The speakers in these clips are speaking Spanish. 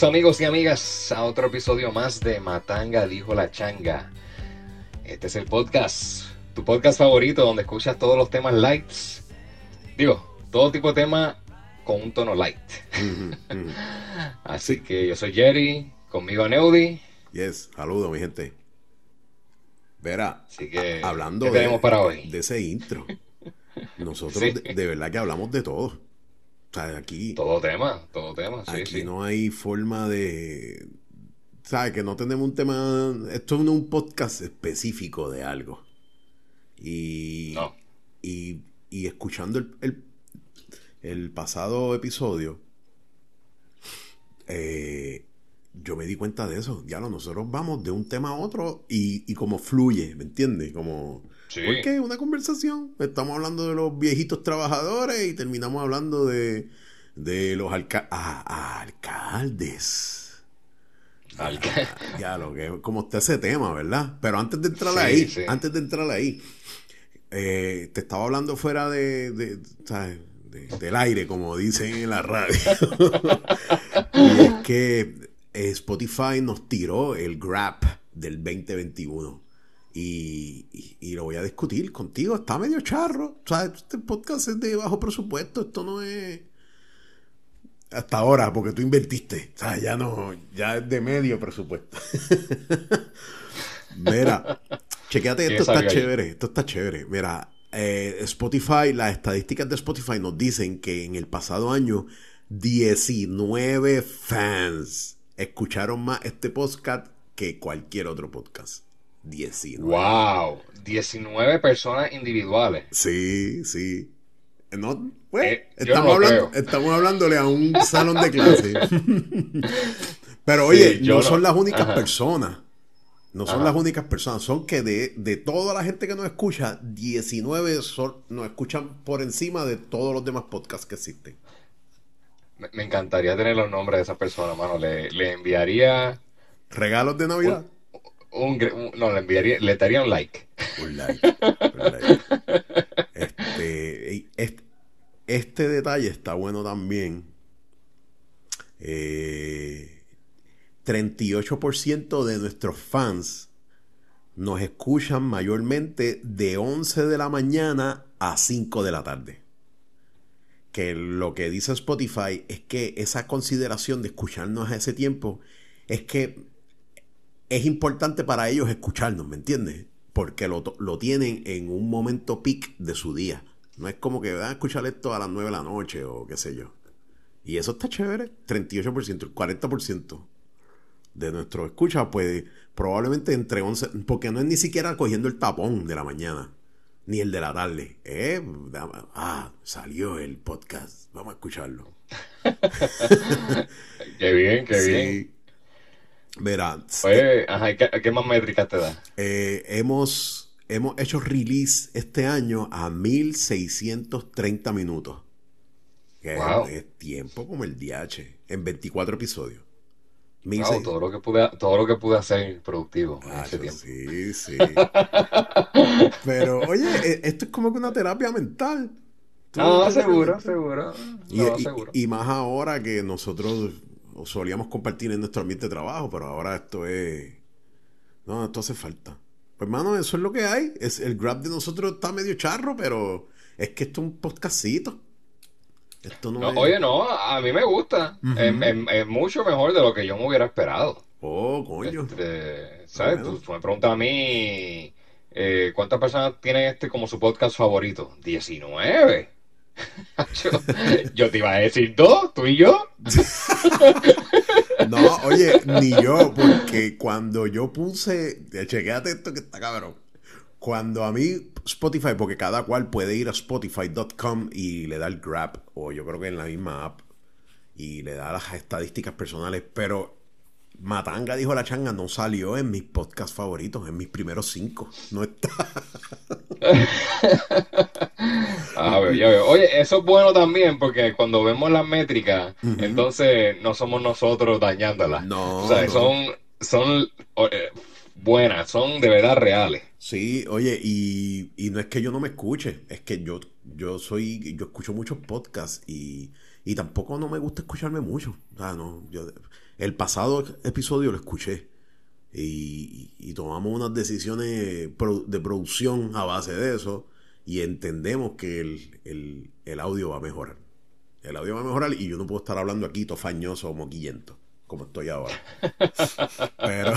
Amigos y amigas a otro episodio más de Matanga dijo la changa. Este es el podcast, tu podcast favorito donde escuchas todos los temas lights. Digo, todo tipo de tema con un tono light. Así que yo soy Jerry, conmigo Neudi. Yes, saludos mi gente. Verá, Así que, hablando ¿qué tenemos de, para hoy? de ese intro, nosotros Sí. de, de verdad que hablamos de todo. O sea, aquí, Todo tema, todo tema, sí, aquí sí. no hay forma de... ¿Sabes? Que no tenemos un tema... Esto no es un podcast específico de algo. Y, No. y, y escuchando el, el, el pasado episodio, eh, yo me di cuenta de eso. Ya lo, nosotros vamos de un tema a otro y, y como fluye, ¿me entiendes? Como... Sí. Porque es una conversación. Estamos hablando de los viejitos trabajadores y terminamos hablando de, de los alca- ah, alcaldes. Al- Ya lo que como está ese tema, ¿verdad? Pero antes de entrar Sí, ahí, sí. antes de entrar ahí, eh, te estaba hablando fuera de, de- ¿sabes? De- del aire, como dicen en la radio. y es que Spotify nos tiró el Grab del 2021. Y, y- y lo voy a discutir contigo. Está medio charro. O sea, este podcast es de bajo presupuesto. Esto no es hasta ahora, porque tú invertiste. O sea, ya no, ya es de medio presupuesto. Mira, chequéate, ¿Quién esto está ahí? chévere, esto está chévere. Mira, eh, Spotify, las estadísticas de Spotify nos dicen que en el pasado año 19 fans escucharon más este podcast que cualquier otro podcast. 19. Wow, 19 personas individuales. Sí, sí. No, pues, Eh, estamos, no hablando, creo. estamos hablándole a un salón de clase. Pero oye, Sí, no, no. son las únicas Ajá. personas. No son Ajá. las únicas personas. Son que de, de toda la gente que nos escucha, 19 son- nos escuchan por encima de todos los demás podcasts que existen. Me, me encantaría tener los nombres de esas personas, mano. Le, le enviaría Regalos de Navidad. un, un- no, le enviaría, le daría un like. Un like. Este, este, este detalle está bueno también. Eh, 38% de nuestros fans nos escuchan mayormente de 11 de la mañana a 5 de la tarde. Que lo que dice Spotify es que esa consideración de escucharnos a ese tiempo es que es importante para ellos escucharnos, ¿me entiendes? Porque lo, lo tienen en un momento peak de su día. No es como que van a escuchar esto a las 9 de la noche o qué sé yo. Y eso está chévere. 38%, el 40% de nuestros escuchas, pues probablemente entre 11, porque no es ni siquiera cogiendo el tapón de la mañana, ni el de la tarde. Eh, ah, salió el podcast, vamos a escucharlo. Qué bien, qué Sí. bien. Verá, Oye, ajá, ¿y ¿qué, qué más métricas te da? Eh, hemos, hemos hecho release este año a 1630 minutos. Que Wow. es, es tiempo como el DH. En 24 episodios. Wow, 1600. todo lo que pude, todo lo que pude hacer productivo en ese tiempo. sí, sí. Pero, oye, eh, esto es como que una terapia mental. No, seguro, mental. seguro. Y, No, y- seguro. y más ahora que nosotros solíamos compartir en nuestro ambiente de trabajo, pero ahora esto es... No, esto hace falta. Pues hermano, eso es lo que hay. Es, el grab de nosotros está medio charro, pero es que esto es un podcastito. Esto no, No, es... oye, no, a mí me gusta. Es, es- es mucho mejor de lo que yo me hubiera esperado. Oh, coño. Este, ¿sabes? Bueno. Tú, tú me preguntas a mí eh, cuántas personas tienen este como su podcast favorito. 19. yo, te iba a decir dos, tú y yo. No, oye, ni yo, porque cuando yo puse, chequéate esto que está cabrón. Cuando a mí Spotify, porque cada cual puede ir a spotify.com y le da el grab, o yo creo que en la misma app, y le da las estadísticas personales, pero Matanga dijo la changa, no salió en mis podcasts favoritos, en mis primeros cinco. No está. A ver, ya veo. Oye, eso es bueno también porque cuando vemos las métricas, entonces no somos nosotros dañándolas. No, O sea, no. son, son eh, buenas, son de verdad reales. Sí, oye, y, y no es que yo no me escuche, es que yo, yo soy, yo escucho muchos podcasts y, y tampoco no me gusta escucharme mucho. O sea, no, yo, el pasado episodio lo escuché y, tomamos unas decisiones de producción a base de eso y entendemos que el, audio va a mejorar. El audio va a mejorar y yo no puedo estar hablando aquí tofañoso o moquillento como estoy ahora. pero,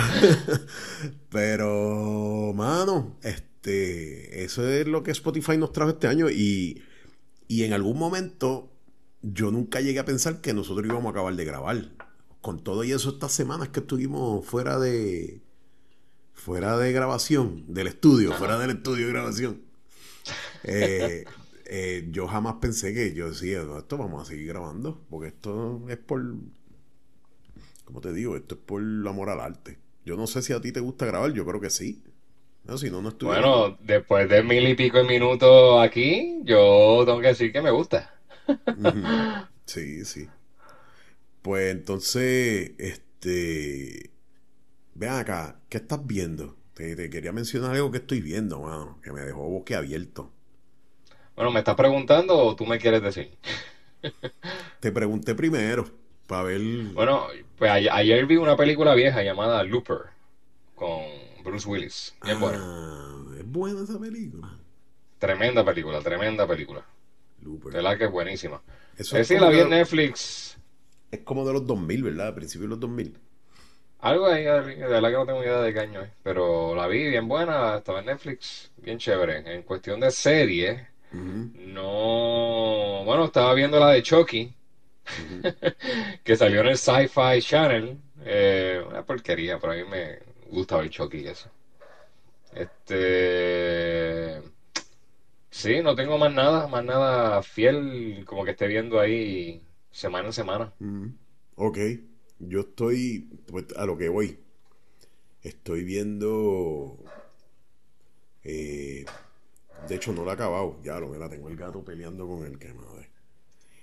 pero, mano, este, eso es lo que Spotify nos trajo este año y, y en algún momento yo nunca llegué a pensar que nosotros íbamos a acabar de grabar con todo y eso estas semanas que estuvimos fuera de fuera de grabación del estudio, fuera del estudio de grabación, eh, eh, yo jamás pensé que yo decía, esto vamos a seguir grabando, porque esto es por, como te digo, esto es por amor al arte. Yo no sé si a ti te gusta grabar, yo creo que sí. No, si no, no Bueno, después de mil y pico de minutos aquí, yo tengo que decir que me gusta. Sí, sí. Pues entonces, este. Vean acá, ¿qué estás viendo? Te, quería mencionar algo que estoy viendo, mano, que me dejó abierto. Bueno, ¿me estás preguntando o tú me quieres decir? te pregunté primero, para ver. Bueno, pues ayer, vi una película vieja llamada Looper, con Bruce Willis. Bien ah, Es buena esa película. Tremenda película, tremenda película. Looper. De la que es buenísima. Eso es, la vi en Netflix es como de los 2000, ¿verdad? A principios de los 2000. Algo ahí, de verdad que no tengo idea de qué año es. Pero la vi bien buena, estaba en Netflix, bien chévere. En cuestión de serie, no. Bueno, estaba viendo la de Chucky, que salió en el Sci-Fi Channel. Eh, una porquería, pero a mí me gusta ver Chucky y eso. Este. Sí, no tengo más nada, más nada fiel como que esté viendo ahí semana en semana. Mm, ok, yo estoy, pues, a lo que voy, estoy viendo, eh, de hecho no la he acabado, ya lo la tengo el gato peleando con el que madre.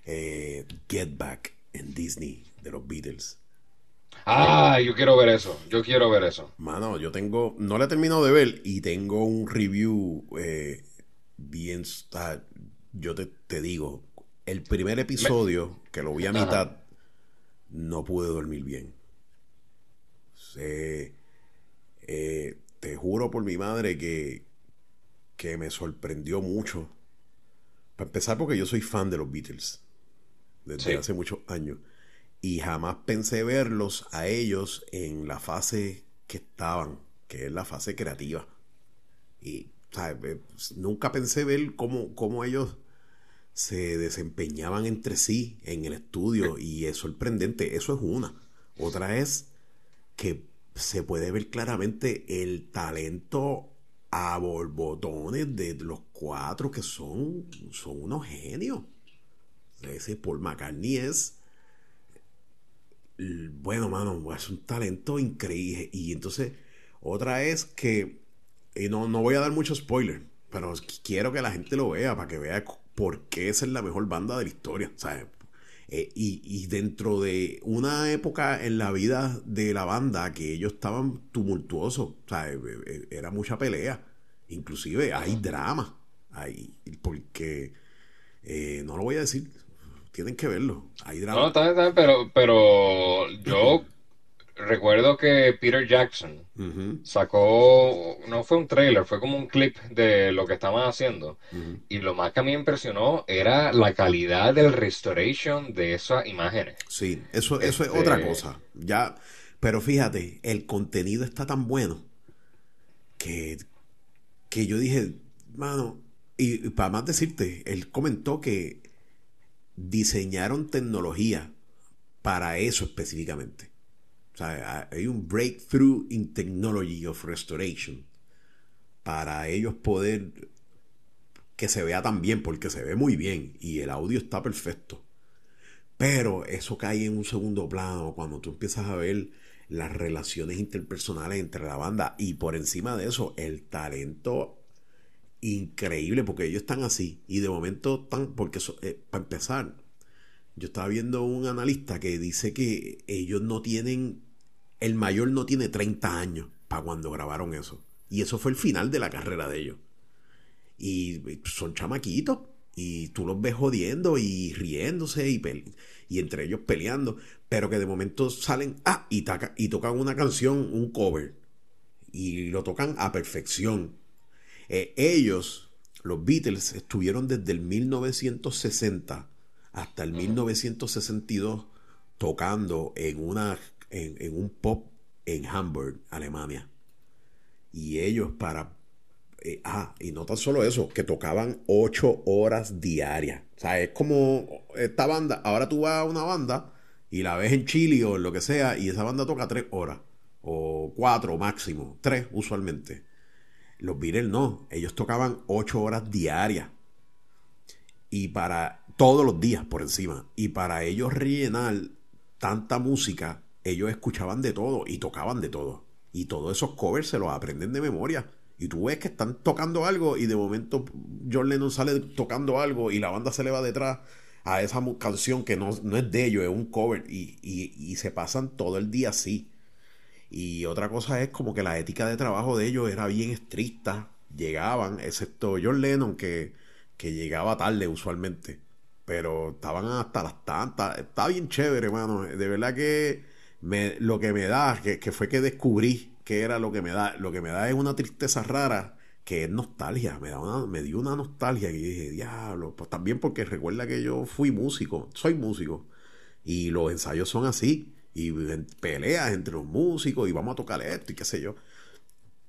Eh, Get Back en Disney de los Beatles. Ah, yo quiero ver eso. Yo quiero ver eso. Mano, yo tengo. No la he terminado de ver y tengo un review eh, bien. Yo te, te, digo, el primer episodio, que lo vi a mitad, no pude dormir bien. Eh, te juro por mi madre que, que me sorprendió mucho. Para empezar, porque yo soy fan de los Beatles desde hace muchos años. Y jamás pensé verlos a ellos en la fase que estaban, que es la fase creativa. Y eh, nunca pensé ver cómo, cómo ellos se desempeñaban entre sí en el estudio y es sorprendente. Eso es una. Otra es que se puede ver claramente el talento a borbotones de los cuatro que son, son unos genios. Ese Paul McCartney es bueno, mano, es un talento increíble. Y entonces, otra es que, y no, no voy a dar mucho spoiler, pero quiero que la gente lo vea para que vea porque esa es la mejor banda de la historia, ¿sabes? Eh, y, dentro de una época en la vida de la banda que ellos estaban tumultuosos, ¿sabes? Eh, eh, era mucha pelea, inclusive hay drama, hay, porque no lo voy a decir, tienen que verlo, hay drama. No, está bien, pero, pero yo recuerdo que Peter Jackson sacó, no fue un trailer, fue como un clip de lo que estaban haciendo. Y lo más que a mí me impresionó era la calidad del restoration de esas imágenes. Sí, eso, eso es este otra cosa. Ya, pero fíjate, el contenido está tan bueno que, que yo dije, mano, y para más decirte, él comentó que diseñaron tecnología para eso específicamente. Hay un breakthrough in technology of restoration para ellos poder que se vea tan bien, porque se ve muy bien y el audio está perfecto. Pero eso cae en un segundo plano cuando tú empiezas a ver las relaciones interpersonales entre la banda y por encima de eso el talento increíble porque ellos están así y de momento están porque eh, para empezar yo estaba viendo un analista que dice que ellos no tienen, el mayor no tiene 30 años para cuando grabaron eso. Y eso fue el final de la carrera de ellos. Y son chamaquitos. y tú los ves jodiendo y riéndose y, y entre ellos peleando, pero que de momento salen, ah, y, y tocan una canción, un cover, y lo tocan a perfección. Eh, ellos, los Beatles, estuvieron desde el 1960 hasta el 1962 tocando en, una, en, en un pop en Hamburg, Alemania. Y ellos para eh, ah, y no tan solo eso, que tocaban ocho horas diarias. O sea, es como esta banda, ahora tú vas a una banda y la ves en Chile o en lo que sea, y esa banda toca tres horas, o cuatro máximo, tres usualmente. Los Beatles no, ellos tocaban ocho horas diarias. Y para todos los días por encima. Y para ellos rellenar tanta música, ellos escuchaban de todo y tocaban de todo. Y todos esos covers se los aprenden de memoria. Y tú ves que están tocando algo y de momento John Lennon sale tocando algo y la banda se le va detrás a esa canción que no, es de ellos, es un cover. Y, se pasan todo el día así. Y otra cosa es como que la ética de trabajo de ellos era bien estricta. Llegaban, excepto John Lennon, que, que llegaba tarde usualmente. Pero estaban hasta las tantas. Está bien chévere, hermano. De verdad que me, lo que me da, que, que fue que descubrí que era lo que me da. Lo que me da es una tristeza rara que es nostalgia. Me, da una, me dio una nostalgia y dije, diablo. Pues también porque recuerda que yo fui músico, soy músico. Y los ensayos son así. Y peleas entre los músicos y vamos a tocar esto y qué sé yo.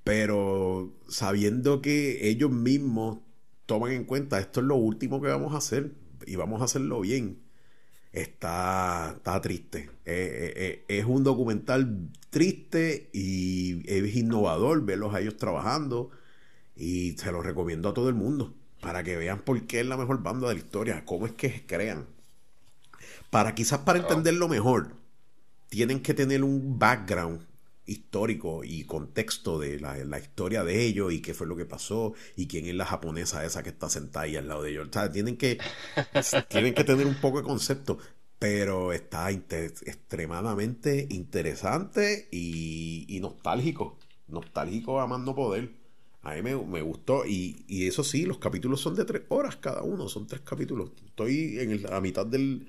Pero sabiendo que ellos mismos toman en cuenta esto es lo último que vamos a hacer y vamos a hacerlo bien está, está triste. Eh, eh, eh, es un documental triste y es innovador verlos a ellos trabajando y se lo recomiendo a todo el mundo para que vean por qué es la mejor banda de la historia, cómo es que crean. Para quizás para entenderlo mejor, tienen que tener un background histórico y contexto de la, la, historia de ellos y qué fue lo que pasó y quién es la japonesa esa que está sentada ahí al lado de ellos. O sea, tienen que, tienen que tener un poco de concepto, pero está extremadamente interesante y, nostálgico. Nostálgico a más no poder. A mí me, me gustó y, y, eso sí, los capítulos son de tres horas cada uno, son tres capítulos. Estoy en la mitad del,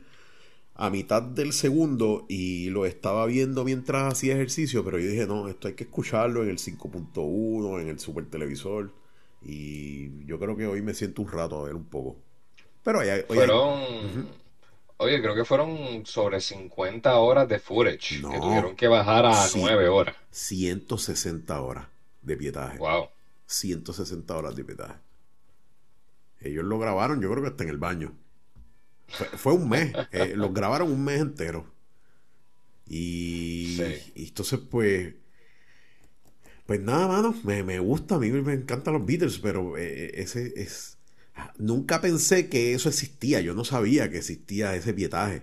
a mitad del segundo y lo estaba viendo mientras hacía ejercicio, pero yo dije, no, esto hay que escucharlo en el 5.1, en el super televisor. Y yo creo que hoy me siento un rato a ver un poco. Pero hoy, fueron, oye, creo que fueron sobre 50 horas de footage que tuvieron que bajar a 9 horas. 160 horas de pietaje. Wow. 160 horas de pietaje. Ellos lo grabaron, yo creo que hasta en el baño. Fue, un mes. Eh, los grabaron un mes entero. Y, entonces, pues. Pues nada, mano. Me, gusta. A mí me encantan los Beatles, pero eh, ese es. Nunca pensé que eso existía. Yo no sabía que existía ese pietaje.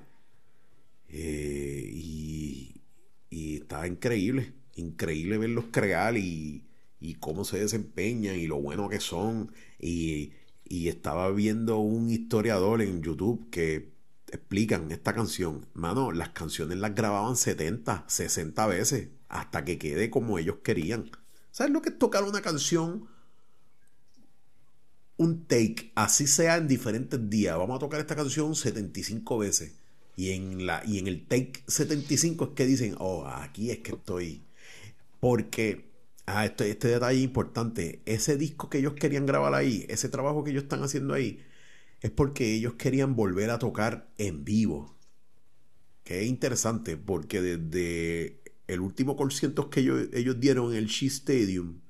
Eh, y, y está increíble. Increíble verlos crear y, y cómo se desempeñan y lo bueno que son. Y y estaba viendo un historiador en YouTube que explican esta canción. Mano, las canciones las grababan 70, 60 veces hasta que quede como ellos querían. ¿Sabes lo que es tocar una canción? Un take, así sea en diferentes días. Vamos a tocar esta canción 75 veces. Y en, la, y en el take 75 es que dicen, oh, aquí es que estoy. Porque Ah, este, este detalle importante. Ese disco que ellos querían grabar ahí, ese trabajo que ellos están haciendo ahí, es porque ellos querían volver a tocar en vivo. Que es interesante, porque desde el último concierto que ellos, dieron en el Shea Stadium,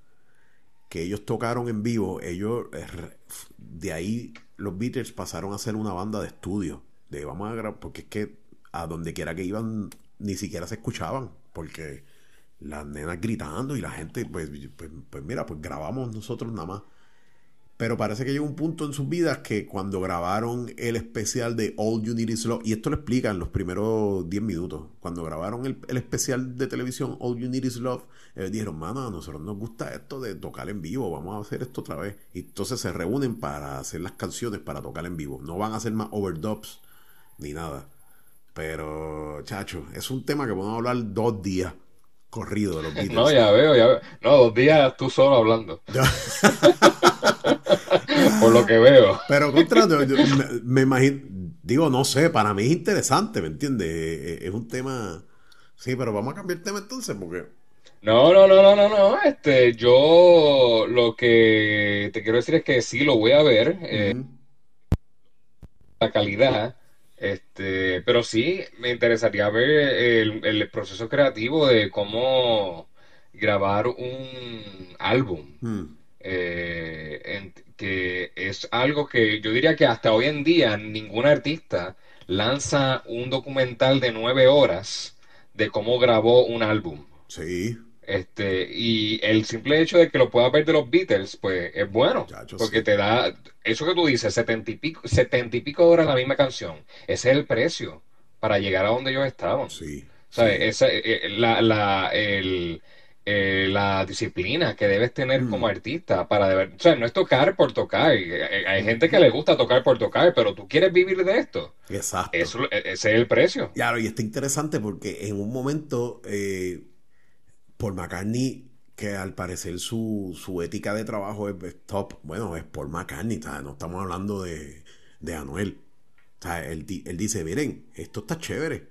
que ellos tocaron en vivo, ellos eh, de ahí los Beatles pasaron a ser una banda de estudio. De vamos a grabar, porque es que a donde quiera que iban ni siquiera se escuchaban, porque las nenas gritando y la gente, pues, pues, pues, mira, pues grabamos nosotros nada más. Pero parece que llegó un punto en sus vidas que cuando grabaron el especial de All You Need Is Love, y esto lo explica en los primeros 10 minutos, cuando grabaron el, especial de televisión All You Need Is Love, ellos dijeron, mano, a nosotros nos gusta esto de tocar en vivo, vamos a hacer esto otra vez. Y entonces se reúnen para hacer las canciones para tocar en vivo. No van a hacer más overdubs ni nada. Pero, chacho, es un tema que podemos hablar dos días corrido de los Beatles. No, ya veo, ya veo. No, dos días tú solo hablando. Por lo que veo. Pero contra, me, me, imagino, digo, no sé, para mí es interesante, ¿me entiendes? Es, es un tema... Sí, pero vamos a cambiar el tema entonces, porque... No, no, no, no, no, no. Este, yo lo que te quiero decir es que sí lo voy a ver. Eh, la calidad. Este, pero sí me interesaría ver el, el, proceso creativo de cómo grabar un álbum. Mm. Eh, en- que es algo que yo diría que hasta hoy en día ningún artista lanza un documental de nueve horas de cómo grabó un álbum. Sí, Este, y el simple hecho de que lo puedas ver de los Beatles, pues es bueno, Chacho, porque sí. te da, eso que tú dices, setenta y pico, setenta y pico horas la misma canción, ese es el precio para llegar a donde ellos estaban. sí. ¿Sabes? sí. Esa, eh, eh, la, la, el, eh, la disciplina que debes tener Mm. como artista para de ver- o sea, no es tocar por tocar, hay gente que le gusta tocar por tocar, pero tú quieres vivir de esto, Exacto. eso, e- ese es el precio. Claro, y está interesante porque en un momento, eh, Paul McCartney, que al parecer su, su ética de trabajo es, top, bueno, es Paul McCartney, no estamos hablando de, de Anuel. Él, él dice, miren, esto está chévere,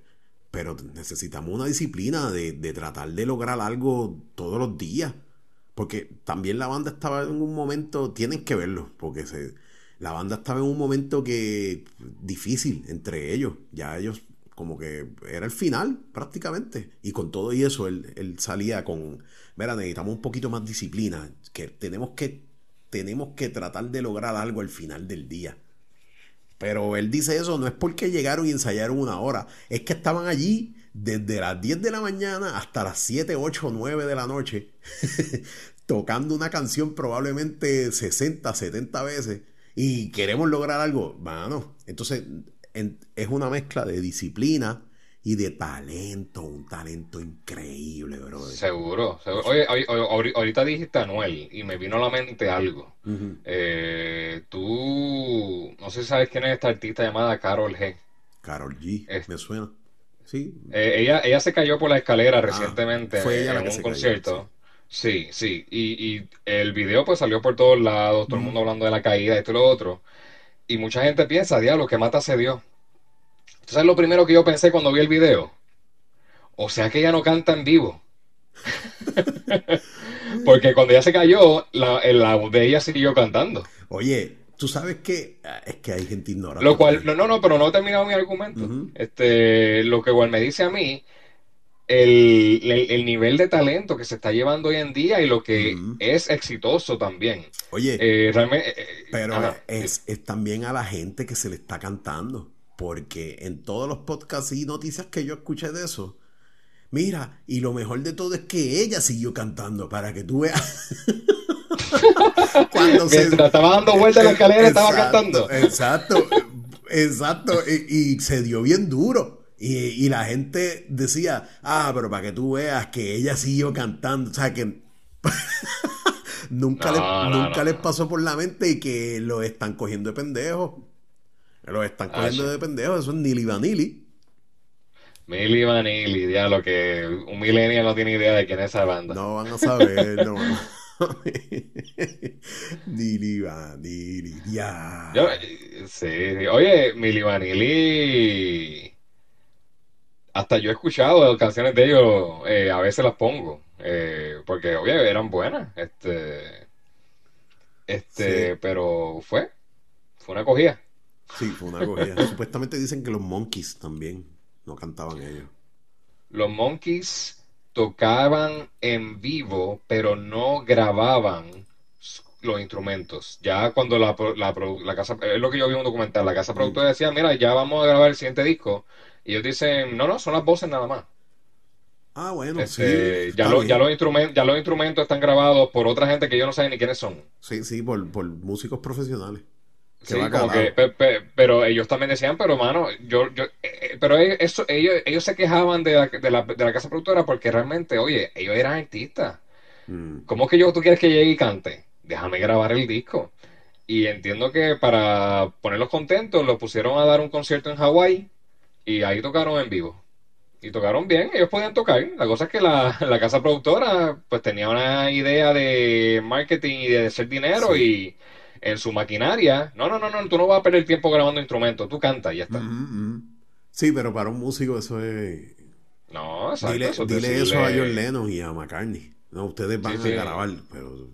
pero necesitamos una disciplina de, de tratar de lograr algo todos los días. Porque también la banda estaba en un momento, tienen que verlo, porque la banda estaba en un momento que difícil entre ellos. Ya ellos como que era el final prácticamente. Y con todo y eso él, él salía con, mira, necesitamos un poquito más disciplina, que tenemos que tenemos que tratar de lograr algo al final del día. Pero él dice eso no es porque llegaron y ensayaron una hora, es que estaban allí desde las 10 de la mañana hasta las 7, 8, 9 de la noche, tocando una canción probablemente 60, 70 veces y queremos lograr algo. Mano, entonces en- es una mezcla de disciplina y de talento, un talento increíble, brother. Seguro, seguro. Oye, oye, oye, ahori- ahorita dijiste Anuel y me vino a la mente algo. Eh, tú, no sé si sabes quién es esta artista llamada Carol G. Karol G, Es- me suena. Sí, Eh, ella, ella se cayó por la escalera recientemente Ah, fue ella la en que un se cayó, concierto. Sí, sí. Y, y el video pues salió por todos lados, todo el mundo hablando de la caída, esto y lo otro. Y mucha gente piensa, diablo, que mata se dio. ¿Tú sabes lo primero que yo pensé cuando vi el video? O sea que ella no canta en vivo. Porque cuando ella se cayó, la, la voz de ella siguió cantando. Oye, tú sabes que ah, es que hay gente ignorante. Lo cual, no, no, no, pero no he terminado mi argumento. Este, lo que igual me dice a mí, el, el- el nivel de talento que se está llevando hoy en día y lo que es exitoso también. Oye, Eh, realmente, eh, eh, pero es, es también a la gente que se le está cantando. Porque en todos los podcasts y noticias que yo escuché de eso, mira, y lo mejor de todo es que ella siguió cantando para que tú veas. Cuando se- Mientras estaba dando vueltas en la escalera, estaba Exacto, cantando. Exacto, exacto. Y, y se dio bien duro. Y, y la gente decía, ah, pero para que tú veas que ella siguió cantando. O sea, que nunca, No, les, no, nunca no, les pasó por la mente y que lo están cogiendo de pendejos. Los están Ah, cogiendo de pendejos. Eso es Nili Vanilli. Milli Vanilli, diablo, que un millennial no tiene idea de quién es esa banda. No van a saber, no van a saber. Nili Vanilli, ya. Yo, sí, sí. Oye, Milli Vanilli, hasta yo he escuchado canciones de ellos, eh, a veces las pongo, eh, porque, oye, eran buenas, este, este, Sí. pero fue, fue una cogida. Sí, fue una cogida. Supuestamente dicen que los Monkeys también no cantaban ellos. Los Monkeys tocaban en vivo, pero no grababan los instrumentos. Ya cuando la, la, la casa, es lo que yo vi en un documental, la casa productora decía, mira, ya vamos a grabar el siguiente disco. Y ellos dicen, no, no, son las voces nada más. Ah, bueno, Este, sí. ya, está lo- ya, los instrumentos, ya los instrumentos están grabados por otra gente que yo no sé ni quiénes son. Sí, sí, por, por músicos profesionales. Sí, va como que, pe- pe- pero ellos también decían, pero mano, yo, yo, eh, eh, pero ellos, eso, ellos, ellos se quejaban de la, de la, de la casa productora porque realmente, oye, ellos eran artistas. Mm, ¿Cómo es que yo tú quieres que llegue y cante? Déjame grabar el disco. Y entiendo que para ponerlos contentos, los pusieron a dar un concierto en Hawái y ahí tocaron en vivo. Y tocaron bien, ellos podían tocar. La cosa es que la, la casa productora pues tenía una idea de marketing y de hacer dinero y, en su maquinaria. No, no, no, no, tú no vas a perder tiempo grabando instrumentos, tú cantas y ya está. Sí, pero para un músico eso es... No, exacto. Dile, eso es dile decirle- eso a John Lennon y a McCartney. No, ustedes van Sí, sí. a grabar, pero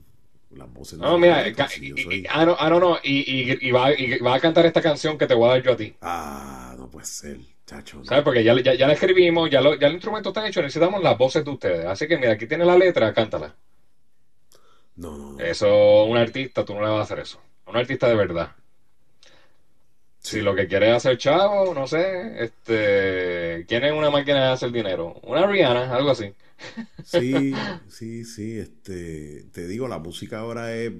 las voces No, mira, soy- y- ah, no, ah, no, no, y, y, y va, y va a cantar esta canción que te voy a dar yo a ti. Ah, no puede ser, chacho. no. ¿Sabes? Porque ya, ya, ya la escribimos, ya, lo, ya el instrumento está hecho, necesitamos las voces de ustedes. Así que mira, aquí tiene la letra, cántala. No, no, no. Eso, un artista, tú no le vas a hacer eso. Un artista de verdad. Si lo que quiere es hacer chavo, no sé, este, ¿quién es una máquina de hacer dinero? Una Rihanna, algo así. Sí, sí, sí, este, te digo, la música ahora es,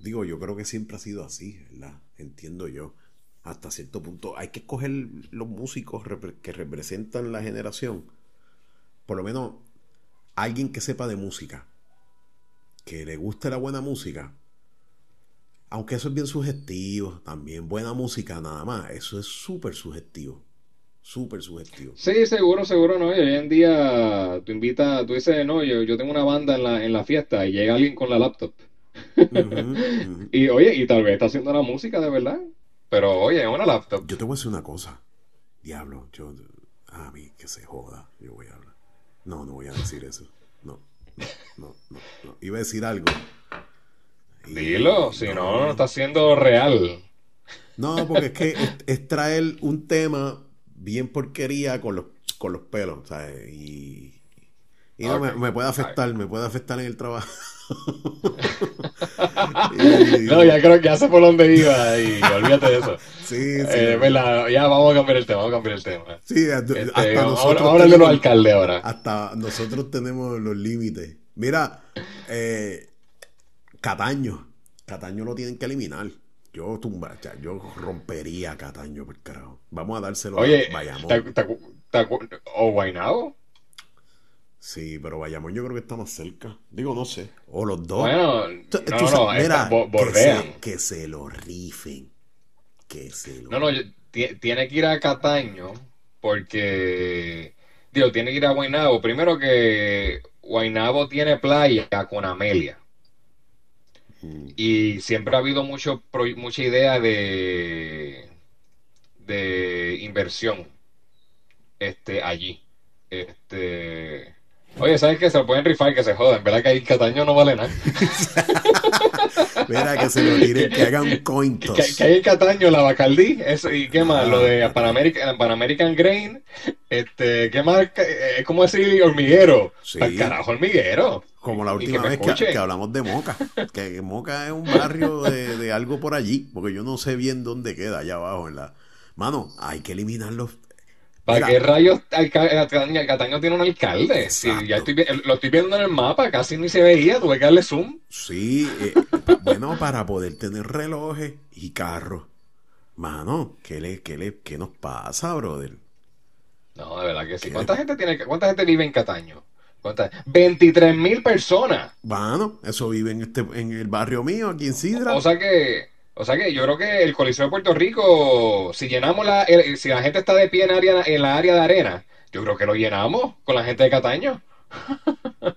digo, yo creo que siempre ha sido así, ¿verdad? Entiendo yo. Hasta cierto punto, hay que escoger los músicos que representan la generación. Por lo menos, alguien que sepa de música, que le guste la buena música, aunque eso es bien sugestivo, también buena música nada más, eso es súper sugestivo, súper sugestivo. Sí, seguro, seguro, no. Y hoy en día tú invitas, tú dices, no, yo, yo tengo una banda en la, en la fiesta y llega alguien con la laptop. Y oye, y tal vez está haciendo la música de verdad. Pero oye, es una laptop. Yo te voy a decir una cosa. Diablo, yo. A mí, que se joda. Yo voy a hablar. No, no voy a decir eso. No, no, no, no. Iba a decir algo. Y- Dilo, si no, no está siendo real. No, porque es que es, es traer un tema bien porquería con los, con los pelos, ¿sabes? Y. Y no, Ok. me, me puede afectar, me puede afectar en el trabajo. Y- No, ya creo que ya sé por dónde iba y olvídate de eso. Sí, sí. Eh, verdad, ya vamos a cambiar el tema, vamos a cambiar el tema. Sí, hasta Este, hasta vamos, nosotros vamos a de los alcaldes ahora. Hasta nosotros tenemos los límites. Mira, eh, Cataño. Cataño lo tienen que eliminar. Yo tumba, ya, yo rompería a Cataño por carajo. Vamos a dárselo Oye, a Bayamón. ¿te, te, acu- te acu- o Guaynabo? Sí, pero Bayamón yo creo que está más cerca. Digo, no sé. O los dos. Bueno, Tú- no, tú no, sabes, mira, bo- que, se, que se lo rifen. Que se lo No, no, yo- ti- tiene que ir a Cataño porque, digo, tiene que ir a Guaynabo. Primero que Guaynabo tiene playa con Amelia. Mm. Y siempre ha habido mucho, mucha idea de, de inversión este, allí. Este, oye, ¿sabes qué? Se lo pueden rifar, que se jodan. ¿Verdad que ahí Cataño no vale nada? Mira, que se lo tiren, que hagan un coin Que, que en Cataño, la Bacardí, eso, y qué más, Ah. lo de Pan American, Pan American Grain, este, qué más, Eh, es como decir hormiguero, Sí. Pa'l carajo hormiguero. Como la Y última vez que, hablamos de Moca. Que Moca es un barrio de, de algo por allí. Porque yo no sé bien dónde queda, allá abajo. en la Mano, hay que eliminarlos. ¿Para qué rayos Cataño, tiene un alcalde? Exacto. ya estoy, lo estoy viendo en el mapa, casi ni se veía, tuve que darle zoom. Sí, eh, bueno, para poder tener relojes y carros. Mano, ¿qué, le, qué, le, ¿qué nos pasa, brother? No, de verdad que sí. ¿Cuánta gente tiene, cuánta gente vive en Cataño? ¿Cuánta? 23 mil personas. Mano, eso vive en, este, en el barrio mío, aquí en Sidra. O sea que, o sea que yo creo que el Coliseo de Puerto Rico, si llenamos la, el- si la gente está de pie en, área, en la área de arena, yo creo que lo llenamos con la gente de Cataño.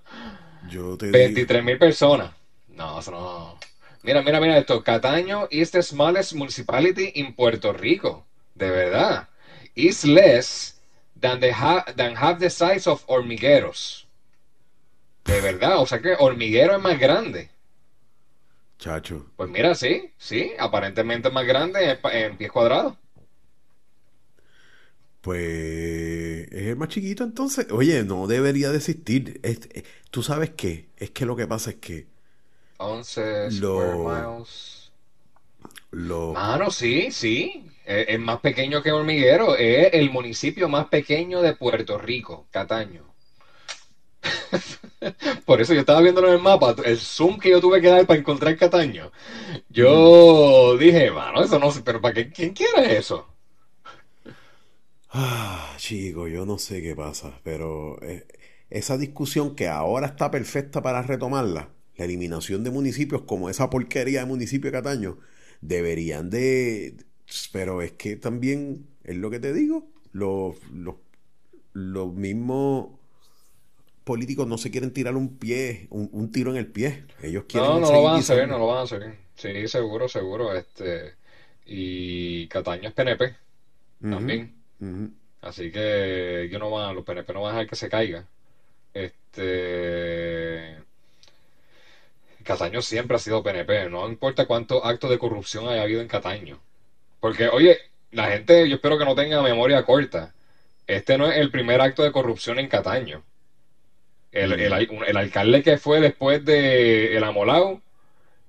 yo te digo. 23 mil personas. No, eso no. Mira, mira, mira esto. Cataño is the smallest municipality in Puerto Rico. De verdad. Is less than, the ha- than half the size of Hormigueros. De verdad. O sea que Hormiguero es más grande. Chacho. Pues mira, sí, sí. Aparentemente más grande en, pies cuadrados. Pues es el más chiquito entonces. Oye, no debería de existir. Es- eh, ¿Tú sabes qué? Es que lo que pasa es que 11 Lo- square miles. lo... Mano, sí, sí. Es, es más pequeño que Hormiguero. Es el municipio más pequeño de Puerto Rico, Cataño. Por eso yo estaba viéndolo en el mapa, el zoom que yo tuve que dar para encontrar Cataño. Yo dije, mano, eso no sé, pero ¿para qué? ¿Quién quiere eso? Ah, chico, yo no sé qué pasa, pero eh, esa discusión que ahora está perfecta para retomarla, la eliminación de municipios como esa porquería de municipio de Cataño, deberían de... Pero es que también, es lo que te digo, los, los, los mismos políticos no se quieren tirar un pie, un, un tiro en el pie. Ellos quieren No, no lo van a hacer, no lo van a hacer. Sí, seguro, seguro. Este, y Cataño es PNP también. Así que ellos no van, los PNP no van a dejar que se caiga. Este, Cataño siempre ha sido PNP, no importa cuántos actos de corrupción haya habido en Cataño. Porque, oye, la gente, yo espero que no tenga memoria corta. Este no es el primer acto de corrupción en Cataño. El, el, alcalde que fue después de el Amolao,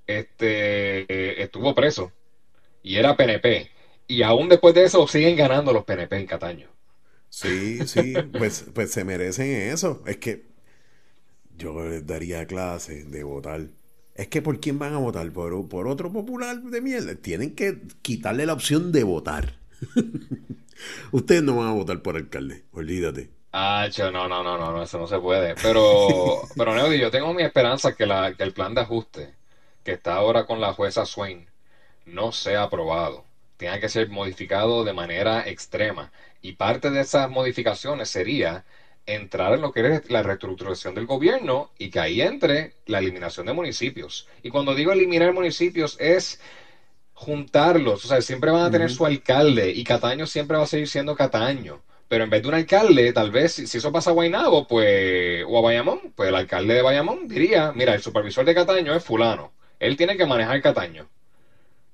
este, eh, estuvo preso y era PNP. Y aún después de eso siguen ganando los PNP en Cataño. Sí, sí, pues, pues se merecen eso. Es que yo les daría clase de votar. Es que ¿por quién van a votar? ¿Por, por otro popular de mierda? Tienen que quitarle la opción de votar. Ustedes no van a votar por alcalde, olvídate. Ah, no, no, no, no, no, eso no se puede. Pero, pero Neody, yo tengo mi esperanza que, la, que el plan de ajuste que está ahora con la jueza Swain no sea aprobado. Tenga que ser modificado de manera extrema. Y parte de esas modificaciones sería entrar en lo que es la reestructuración del gobierno y que ahí entre la eliminación de municipios. Y cuando digo eliminar municipios es juntarlos, o sea, siempre van a tener su alcalde y Cataño siempre va a seguir siendo Cataño. Pero en vez de un alcalde, tal vez, si, si eso pasa a Guaynabo, pues, o a Bayamón, pues el alcalde de Bayamón diría, mira, el supervisor de Cataño es fulano, él tiene que manejar Cataño.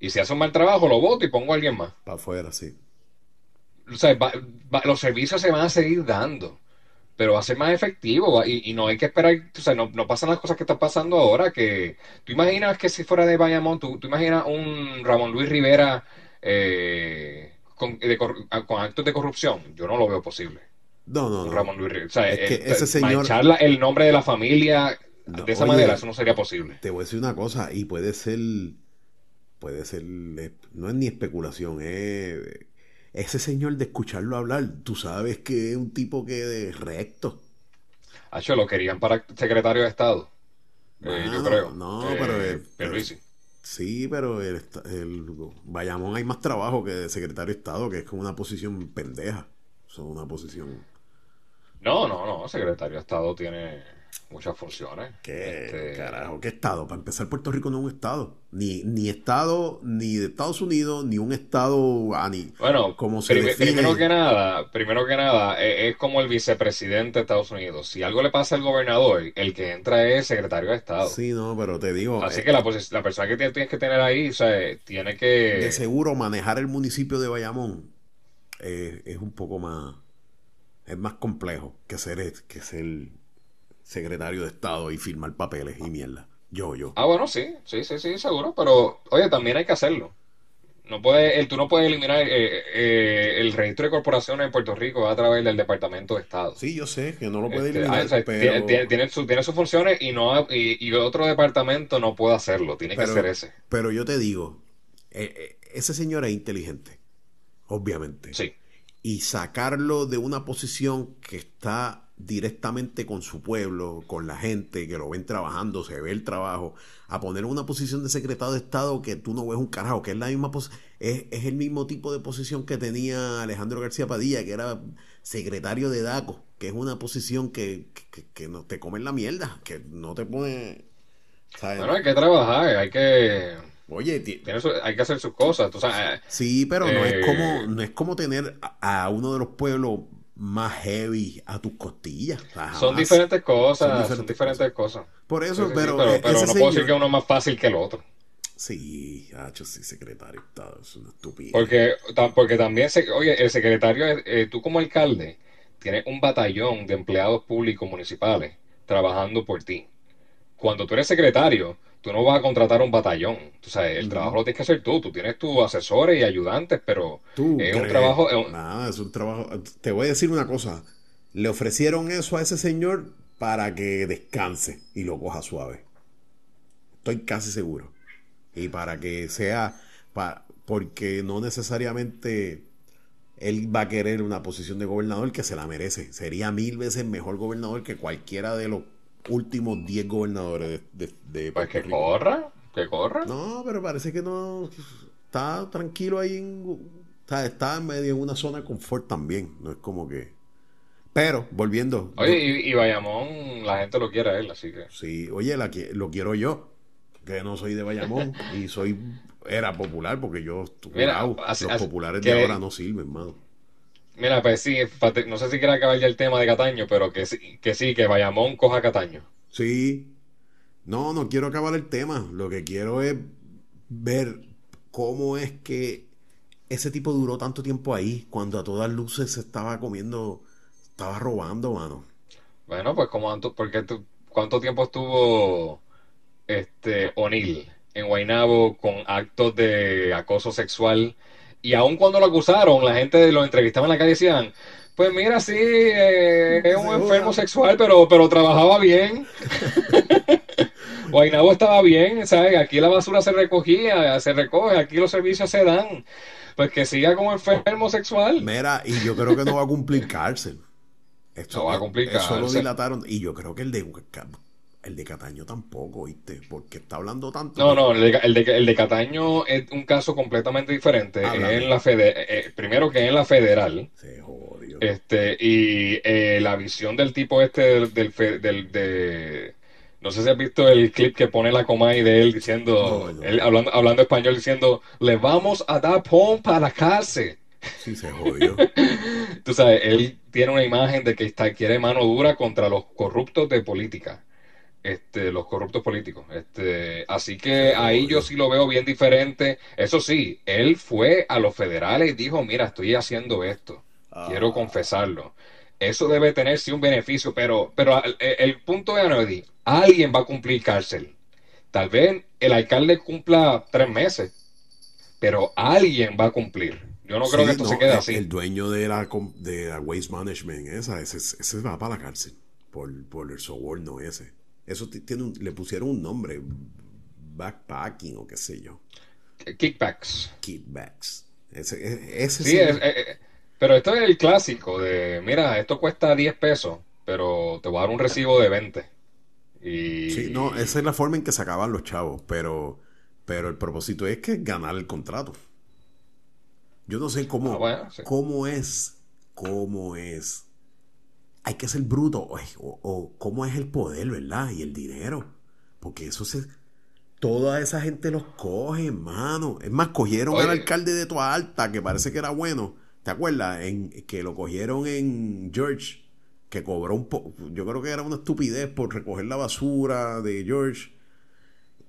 Y si hace un mal trabajo, lo voto y pongo a alguien más. Para afuera, sí. O sea, va- va- los servicios se van a seguir dando, pero va a ser más efectivo y no hay que esperar, o sea, no, no pasan las cosas que están pasando ahora, que tú imaginas que si fuera de Bayamón, tú, tú imaginas un Ramón Luis Rivera eh, con, de cor- con actos de corrupción, yo no lo veo posible. No, no, no. Ramón Luis o sea, Es que eh, ese señor- manchar la- el nombre de la familia No, de esa oye, manera, eso no sería posible. Te voy a decir una cosa, y puede ser, puede ser, eh, no es ni especulación, es ese señor de escucharlo hablar, tú sabes que es un tipo que es recto. Hacho, lo querían para secretario de Estado, eh, yo creo. no, eh, pero, eh, Pierluisi. Sí, pero el, el Bayamón hay más trabajo que de secretario de Estado, que es como una posición pendeja. Son una posición No, no, no, secretario de Estado tiene muchas funciones. que, Este, carajo, ¿qué Estado? Para empezar, Puerto Rico no es un Estado. Ni, ni Estado, ni de Estados Unidos, ni un Estado, ah, ni Bueno, como se prim- define. primero que nada, primero que nada, e- es, como el vicepresidente de Estados Unidos. Si algo le pasa al gobernador, el que entra es secretario de Estado. Sí, no, pero te digo, Así eh, que la, la persona que tiene- tienes que tener ahí, o sea, tiene de que... seguro manejar el municipio de Bayamón eh, es un poco más, es más complejo que ser, que ser secretario de Estado y firmar papeles y mierda. Yo, yo. Ah, bueno, sí, sí, sí, sí, seguro, pero oye, también hay que hacerlo. No puede, el, tú no puedes eliminar eh, eh, el registro de corporaciones en Puerto Rico a través del Departamento de Estado. Sí, yo sé que no lo puede Este, eliminar, ah, o sea, pero, tiene, tiene- su- tiene sus funciones y no y, y otro departamento no puede hacerlo, tiene que ser ese. pero yo te digo, eh, eh, ese señor es inteligente, obviamente. Sí. y sacarlo de una posición que está directamente con su pueblo, con la gente, que lo ven trabajando, se ve el trabajo, a poner una posición de secretario de Estado que tú no ves un carajo, que es la misma pos- es, es el mismo tipo de posición que tenía Alejandro García Padilla, que era secretario de DACO, que es una posición que, que, que no te comen la mierda, que no te pone... ¿sabes? Bueno, hay que trabajar, hay que Oye, su- hay que hacer sus cosas, tú sabes. Sí, pero no es Eh, como no es como tener a, a uno de los pueblos más heavy a tus costillas. O sea, Son diferentes cosas, Son son diferentes cosas. Por eso, sí, sí, pero, eh, ese no puedo decir que uno es más fácil que el otro. Sí, hacho, sí, secretario es una estupidez. Porque, porque también, se- oye, el secretario, eh, tú como alcalde, tienes un batallón de empleados públicos municipales trabajando por ti. Cuando tú eres secretario, tú no vas a contratar un batallón. Tú sabes, el trabajo lo tienes que hacer tú. Tú tienes tus asesores y ayudantes, pero Tú es un trabajo... es un- Nada, es un trabajo. Te voy a decir una cosa. Le ofrecieron eso a ese señor para que descanse y lo coja suave. Estoy casi seguro. Y para que sea, pa- porque no necesariamente él va a querer una posición de gobernador que se la merece. Sería mil veces mejor gobernador que cualquiera de los últimos 10 gobernadores de, de, de Pues que Rico. corra, que corra. No, pero parece que no. Está tranquilo ahí. En, está, está medio en una zona de confort también. No es como que. Pero, volviendo. Oye, yo- y, y Bayamón, la gente lo quiere a él, así que. sí, oye, la, lo quiero yo, que no soy de Bayamón y soy. Era popular porque yo. Mira, wow, así- los así- populares que- de ahora no sirven, mano. Mira, pues sí, no sé si quiere acabar ya el tema de Cataño, pero que sí, que sí, que Bayamón coja Cataño. Sí. No, no quiero acabar el tema. Lo que quiero es ver cómo es que ese tipo duró tanto tiempo ahí cuando a todas luces se estaba comiendo, estaba robando, mano. Bueno, pues como porque tú- cuánto tiempo estuvo este O'Neill en Guaynabo con actos de acoso sexual y aun cuando lo acusaron, la gente lo entrevistaba en la calle y decían, pues mira, sí, eh, es un enfermo sexual, pero, pero trabajaba bien. Guaynabo estaba bien, ¿sabes? Aquí la basura se recogía, se recoge, aquí los servicios se dan. Pues que siga como enfermo sexual. Mira, y yo creo que no va a cumplir cárcel. Esto, No va a cumplir Eso lo cárcel. dilataron. Y yo creo que el de, el de Cataño tampoco, ¿viste? Porque está hablando tanto. No, no, el de, el de- el de Cataño es un caso completamente diferente. Háblame. Es en la fede- eh, primero que es en la federal. Se jodió. Este, y eh, la visión del tipo este del, del, fe- del- de no sé si has visto el clip que pone la Comay de él diciendo, No, no. él hablando, hablando español diciendo, le vamos a dar pon para la cárcel. Sí, se jodió. Tú sabes, él tiene una imagen de que está, quiere mano dura contra los corruptos de política. Este, los corruptos políticos. Este, así que Sí, ahí yo sí lo veo bien diferente. Eso sí, él fue a los federales y dijo, mira, estoy haciendo esto. Quiero Ah. confesarlo. Eso debe tener sí un beneficio, pero, pero el, el punto de Anoedi, alguien va a cumplir cárcel. Tal vez el alcalde cumpla tres meses, pero alguien va a cumplir. Yo no creo Sí, que esto se quede el, así. el dueño de la, de la Waste Management, esa, ese, ese va para la cárcel por, por el soborno ese. Eso ti- tiene un- le pusieron un nombre, backpacking o qué sé yo, Kickbacks. kickbacks. Ese, e- ese Sí, sí- es- eh, eh, pero esto es el clásico de, mira, esto cuesta 10 pesos, pero te voy a dar un recibo de 20. Y sí, no, esa es la forma en que se acaban los chavos, pero, pero el propósito es que ganar el contrato. Yo no sé cómo, Ah, bueno, sí. cómo es, cómo es. Hay que ser bruto o, o- o cómo es el poder, ¿verdad? Y el dinero. Porque eso se... Toda esa gente los coge, hermano. Es más, cogieron al alcalde de Toa Alta, que parece que era bueno. ¿Te acuerdas? En, que lo cogieron en George, que cobró un poco... Yo creo que era una estupidez por recoger la basura de George.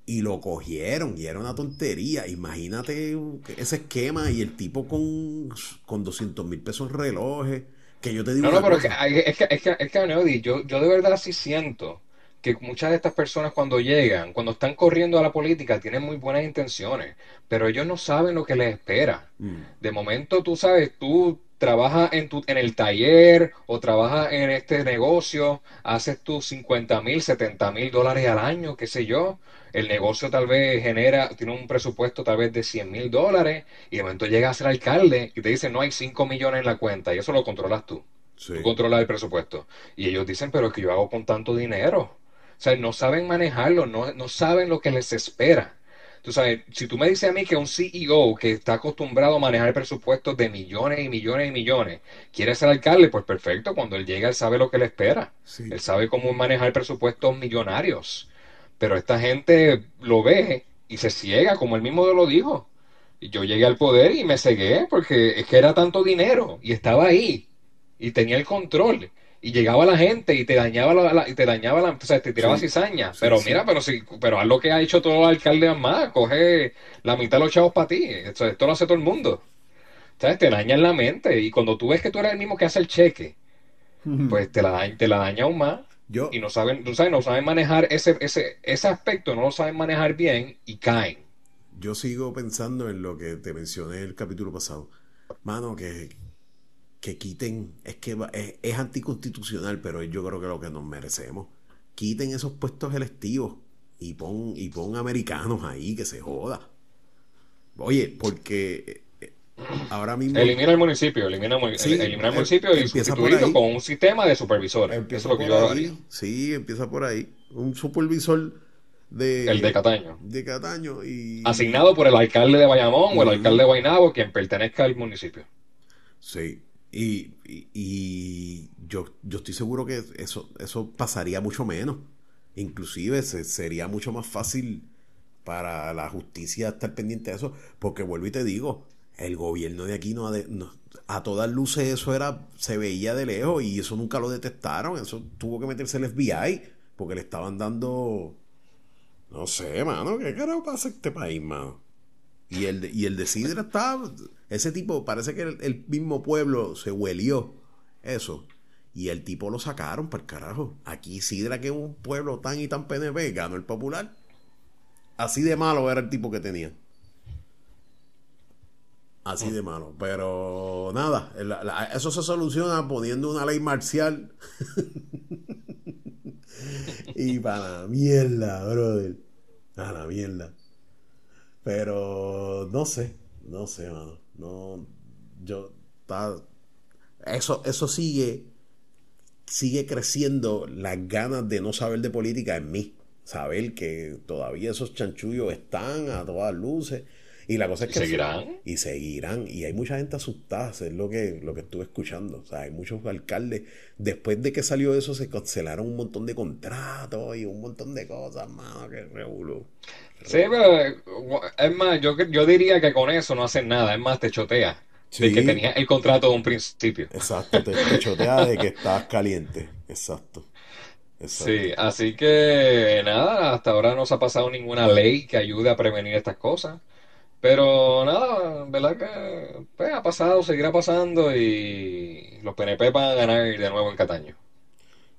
Y lo cogieron, y era una tontería. Imagínate ese esquema y el tipo con, con 200 mil pesos en relojes. Que yo te digo No, no, pero es que, cosa. es que, es que, es que, Aneudi, yo, yo de verdad sí siento que muchas de estas personas cuando llegan, cuando están corriendo a la política, tienen muy buenas intenciones, pero ellos no saben lo que les espera. Mm. De momento, tú sabes, tú trabajas en, tu, en el taller o trabajas en este negocio, haces tus 50 mil, 70 mil dólares al año, qué sé yo. El negocio tal vez genera, tiene un presupuesto tal vez de 100 mil dólares y de momento llega a ser alcalde y te dice no hay 5 millones en la cuenta y eso lo controlas tú. Sí. Tú controlas el presupuesto. Y ellos dicen, pero es que yo hago con tanto dinero. O sea, no saben manejarlo, no, no saben lo que les espera. Tú sabes, si tú me dices a mí que un CEO que está acostumbrado a manejar presupuestos de millones y millones y millones quiere ser alcalde, pues perfecto, cuando él llega él sabe lo que le espera. Sí. Él sabe cómo manejar presupuestos millonarios. Pero esta gente lo ve y se ciega, como él mismo lo dijo. Y yo llegué al poder y me cegué porque es que era tanto dinero y estaba ahí y tenía el control. Y llegaba la gente y te dañaba la, la- y te dañaba la, o sea, te tiraba Sí. cizaña. Sí, pero sí. mira, pero si, pero haz lo que ha hecho todo el alcalde más, coge la mitad de los chavos para ti. Esto, esto lo hace todo el mundo. ¿Sabes? Te dañan la mente. Y cuando tú ves que tú eres el mismo que hace el cheque, pues te la, te la daña aún más. Yo, Y no saben, tú sabes, no saben manejar ese, ese, ese aspecto, no lo saben manejar bien y caen. yo sigo pensando en lo que te mencioné el capítulo pasado. Mano, que, que quiten, es que es, es anticonstitucional, pero yo creo que lo que nos merecemos. Quiten esos puestos electivos y pon, y pon americanos ahí, que se joda. Oye, porque eh, ahora mismo... Elimina el municipio, elimina, el Sí, elimina el em- municipio y empieza por sustituirlo con un sistema de supervisores. Empieza Eso es lo que por yo ahí. haría. Sí, empieza por ahí. Un supervisor de... El de Cataño. De Cataño y... Asignado por el alcalde de Bayamón o el alcalde de Guaynabo, quien pertenezca al municipio. Sí. Y, y- yo, yo estoy seguro que eso, eso pasaría mucho menos. Inclusive se- sería mucho más fácil para la justicia estar pendiente de eso. Porque vuelvo y te digo, el gobierno de aquí no- a todas luces eso era, se veía de lejos y eso nunca lo detectaron. Eso tuvo que meterse el FBI porque le estaban dando, no sé, mano, ¿qué carajo pasa en este país, mano? Y el de, y el de Sidra está. Ese tipo, parece que el, mismo pueblo se huelió eso. Y el tipo lo sacaron para el carajo. Aquí Sidra, que es un pueblo tan y tan PNP, ganó el popular. Así de malo era el tipo que tenía. Así de malo. Pero nada, eso se soluciona poniendo una ley marcial. y para la mierda, brother. A la mierda. Pero no sé, no sé, mano. No, yo eso, eso sigue, sigue creciendo las ganas de no saber de política en mí. Saber que todavía esos chanchullos están a todas luces. Y la cosa es ¿Y que seguirán? y seguirán. Y hay mucha gente asustada, es lo que, lo que estuve escuchando. O sea, hay muchos alcaldes. Después de que salió eso, se cancelaron un montón de contratos y un montón de cosas, mano, que revolú. Sí, pero es más, yo, yo diría que con eso no hacen nada, es más, te chotea de Sí. que tenía el contrato de un principio. Exacto, te, te chotea de que estás caliente. Exacto. Exacto. Sí, así que nada, hasta ahora no se ha pasado ninguna ley que ayude a prevenir estas cosas. Pero nada, verdad que pues, ha pasado, seguirá pasando y los PNP van a ganar de nuevo en Cataño.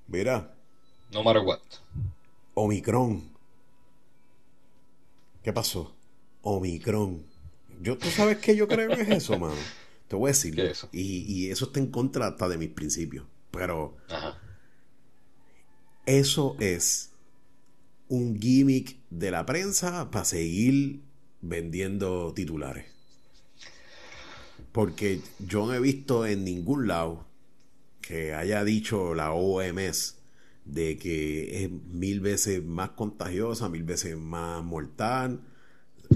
Mira, No matter what. Omicron. ¿Qué pasó? Omicron. Yo, ¿Tú sabes qué yo creo que es eso, mano? Te voy a decir. ¿Qué es eso? Y, y eso está en contra hasta de mis principios. Pero Ajá. eso es un gimmick de la prensa para seguir vendiendo titulares. Porque yo no he visto en ningún lado que haya dicho la OMS de que es mil veces más contagiosa, mil veces más mortal,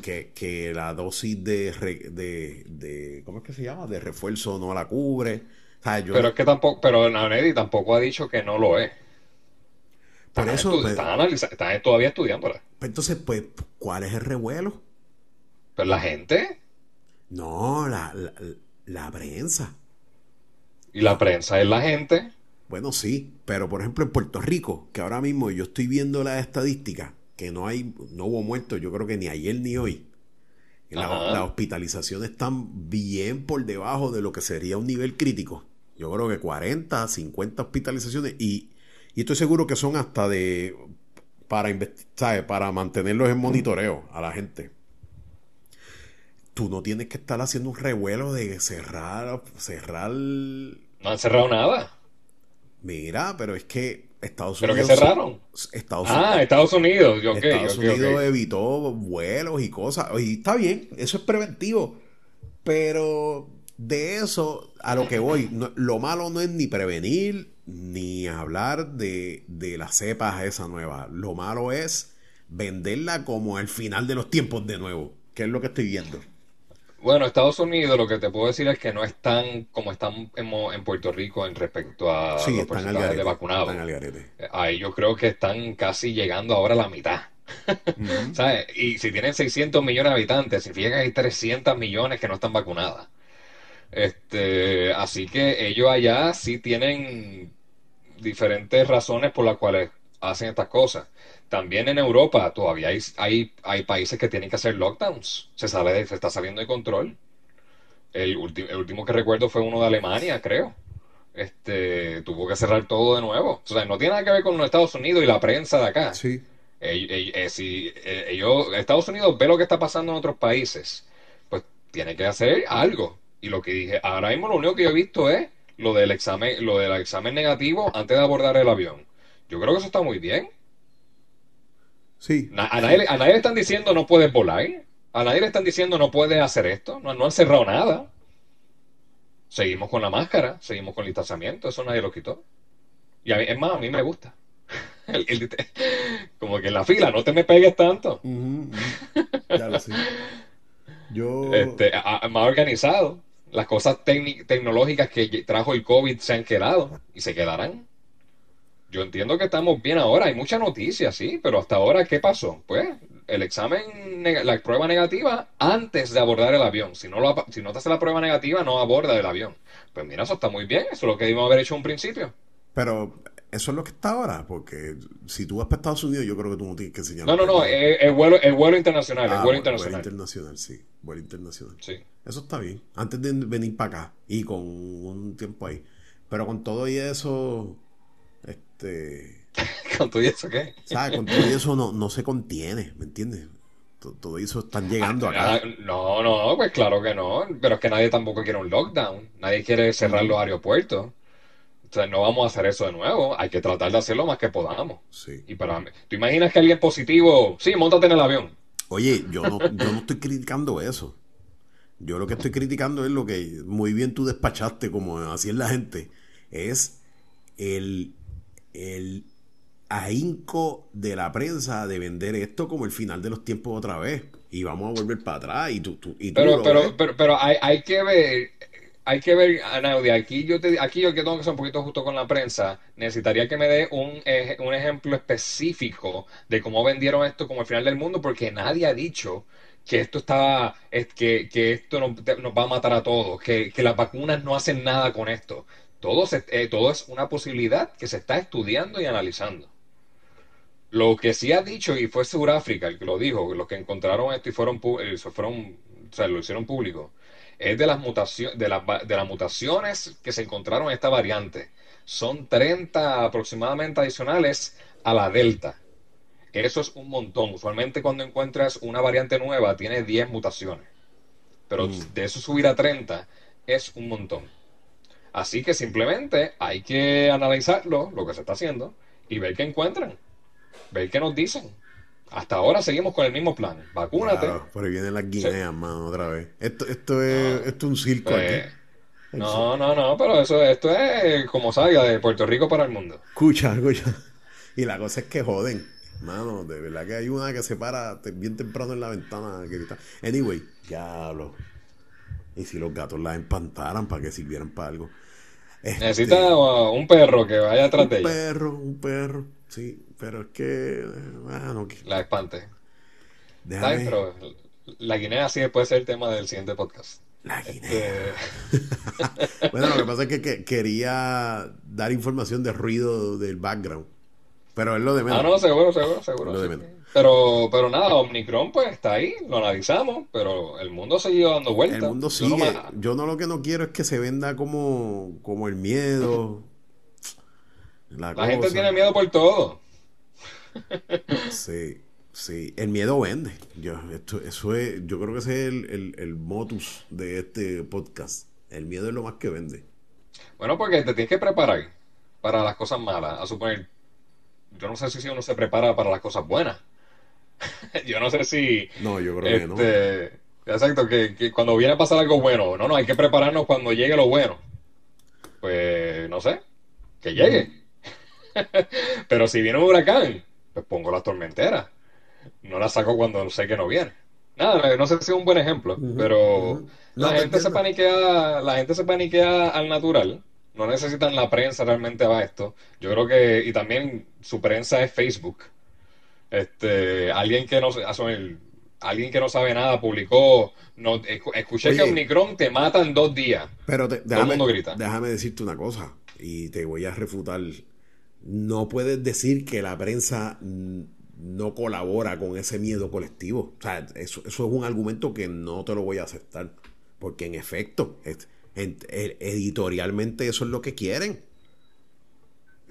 que, que la dosis de, de, de- ¿cómo es que se llama? De refuerzo no la cubre. O sea, yo Pero es que tampoco, pero Nanedi tampoco ha dicho que no lo es. por Están, eso, estu- pues, están analiza- están todavía estudiándola. entonces, pues, ¿cuál es el revuelo? Pero la gente No, la, la, la prensa. y la prensa es la gente. Bueno, sí, pero por ejemplo en Puerto Rico, que ahora mismo yo estoy viendo las estadísticas, que no hay, no hubo muertos, yo creo que ni ayer ni hoy. La- las hospitalizaciones están bien por debajo de lo que sería un nivel crítico. Yo creo que 40, 50 hospitalizaciones y, y estoy seguro que son hasta de para para mantenerlos en monitoreo a la gente. Tú no tienes que estar haciendo un revuelo de cerrar, cerrar No han cerrado nada. Mira, pero es que Estados ¿Pero Unidos. cerraron? Estados, Ah, Estados Unidos. Yo, ok, Estados Unidos evitó vuelos y cosas. Y está bien, eso es preventivo. Pero de eso a lo que voy, no- lo malo no es ni prevenir ni hablar de, de las cepas esa nueva. Lo malo es venderla como el final de los tiempos de nuevo, que es lo que estoy viendo. Bueno, Estados Unidos lo que te puedo decir es que no están como están en, Puerto Rico en respecto a Sí, los porcentajes de garete. vacunados. Están al garete. Ahí yo creo que están casi llegando ahora a la mitad. ¿Sabes? Y si tienen 600 millones de habitantes, significa que hay 300 millones que no están vacunadas. Este, así que ellos allá sí tienen diferentes razones por las cuales hacen estas cosas. También en Europa todavía hay, hay, hay países que tienen que hacer lockdowns. Se sale de- se está saliendo de control. El, ulti- el último que recuerdo fue uno de Alemania, creo. Este, tuvo que cerrar todo de nuevo. O sea, no tiene nada que ver con los Estados Unidos y la prensa de acá. Sí. Eh, si eh, ellos, Estados Unidos ve lo que está pasando en otros países, pues tiene que hacer algo. Y lo que dije, ahora mismo lo único que yo he visto es lo del examen, lo del examen negativo antes de abordar el avión. Yo creo que eso está muy bien. Sí. A, nadie, le- a nadie le están diciendo no puedes volar. A nadie le están diciendo no puedes hacer esto. No, no han cerrado nada. Seguimos con la máscara, seguimos con el distanciamiento, eso nadie lo quitó. Y a mí, es más, a mí me gusta. El- el- como que en la fila, no te me pegues tanto. Ya lo sé. Yo. Este, a- a- más organizado. Las cosas tecnológicas que trajo el COVID se han quedado y se quedarán. Yo entiendo que estamos bien ahora, hay mucha noticia, sí, pero hasta ahora, ¿qué pasó? Pues el examen, la prueba negativa antes de abordar el avión. Si no, lo, si no te hace la prueba negativa, no aborda el avión. Pues mira, eso está muy bien, eso es lo que debimos haber hecho en un principio. Pero eso es lo que está ahora, porque si tú vas para Estados Unidos, yo creo que tú no tienes que enseñar. No, no, no, el, vuelo, el vuelo internacional, el ah, vuelo internacional. Vuelo internacional, sí, vuelo internacional. Sí. Eso está bien, antes de venir para acá y con un tiempo ahí. Pero con todo y eso, este... ¿Con todo eso qué? ¿Sabes? Con todo eso no, no se contiene, ¿me entiendes? Todo eso están llegando acá. Ah, no, no, pues claro que no. Pero es que nadie tampoco quiere un lockdown. Nadie quiere cerrar los aeropuertos. O sea, no vamos a hacer eso de nuevo. Hay que tratar de hacerlo más que podamos. Sí. Y para ¿Tú imaginas que alguien positivo, sí, montate en el avión? Oye, yo no, yo no estoy criticando eso. Yo lo que estoy criticando es lo que muy bien tú despachaste, como así es la gente, es el, el ahínco de la prensa de vender esto como el final de los tiempos otra vez. Y vamos a volver para atrás. Y tú, y pero, pero, pero, pero, hay, hay que ver hay que ver, Anaudia, aquí yo te, aquí yo que tengo que ser un poquito justo con la prensa, necesitaría que me dé un, un ejemplo específico de cómo vendieron esto como el final del mundo, porque nadie ha dicho que esto está, que, que esto nos, va a matar a todos, que, que, las vacunas no hacen nada con esto. Todo, eh, todo es una posibilidad que se está estudiando y analizando. Lo que sí ha dicho, y fue Sudáfrica el que lo dijo, los que encontraron esto y fueron, eh, fueron o sea, lo hicieron público, es de las, mutaciones, de, de las mutaciones que se encontraron en esta variante. Son 30 aproximadamente adicionales a la delta. Eso es un montón. Usualmente cuando encuentras una variante nueva tiene 10 mutaciones. Pero mm. de eso subir a 30 es un montón. Así que simplemente hay que analizarlo, lo que se está haciendo, y ver qué encuentran. Ver qué nos dicen. Hasta ahora seguimos con el mismo plan. Vacúnate. Claro, por ahí vienen las guineas, mano, otra vez. Esto, esto, es, esto es un circo aquí. No, no, no, pero eso, esto es como salga de Puerto Rico para el mundo. Escucha, escucha. Y la cosa es que joden. Mano, de verdad que hay una que se para bien temprano en la ventana. Que grita. Anyway, diablo. Y si los gatos la empantaran para que sirvieran para algo. Necesita este, un perro que vaya atrás de ella. Un perro, un perro. Sí, pero es que. Bueno, La espante. Pero la guinea sí puede ser el tema del siguiente podcast. La este, guinea. bueno, lo que pasa es que, quería dar información de ruido del background. Pero es lo de menos. Ah, no, seguro, seguro, seguro. Lo de menos. Pero, pero nada, Omnicron pues está ahí, lo analizamos, pero el mundo sigue dando vueltas. El mundo sigue. Yo no, lo que no quiero es que se venda como, como el miedo. La, gente tiene miedo por todo. sí, sí. El miedo vende. Yo, esto, eso es, yo creo que ese es el, el, motus de este podcast. El miedo es lo más que vende. Bueno, porque te tienes que preparar para las cosas malas. A suponer, yo no sé si uno se prepara para las cosas buenas. yo no sé si. No, yo creo que no. Este, exacto, que, que, cuando viene a pasar algo bueno, no, no, hay que prepararnos cuando llegue lo bueno. Pues no sé, que llegue. Pero si viene un huracán, pues pongo las tormenteras. No las saco cuando sé que no viene. Nada, no sé si es un buen ejemplo, pero la gente se paniquea, la gente se paniquea al natural. No necesitan la prensa realmente a esto. Yo creo que, y también su prensa es Facebook. Este, alguien que no alguien que no sabe nada publicó, no, escuché que Omicron te mata en dos días. Pero déjame, grita. déjame decirte una cosa y te voy a refutar no puedes decir que la prensa no colabora con ese miedo colectivo. O sea, eso, es un argumento que no te lo voy a aceptar. Porque en efecto, editorialmente eso es lo que quieren.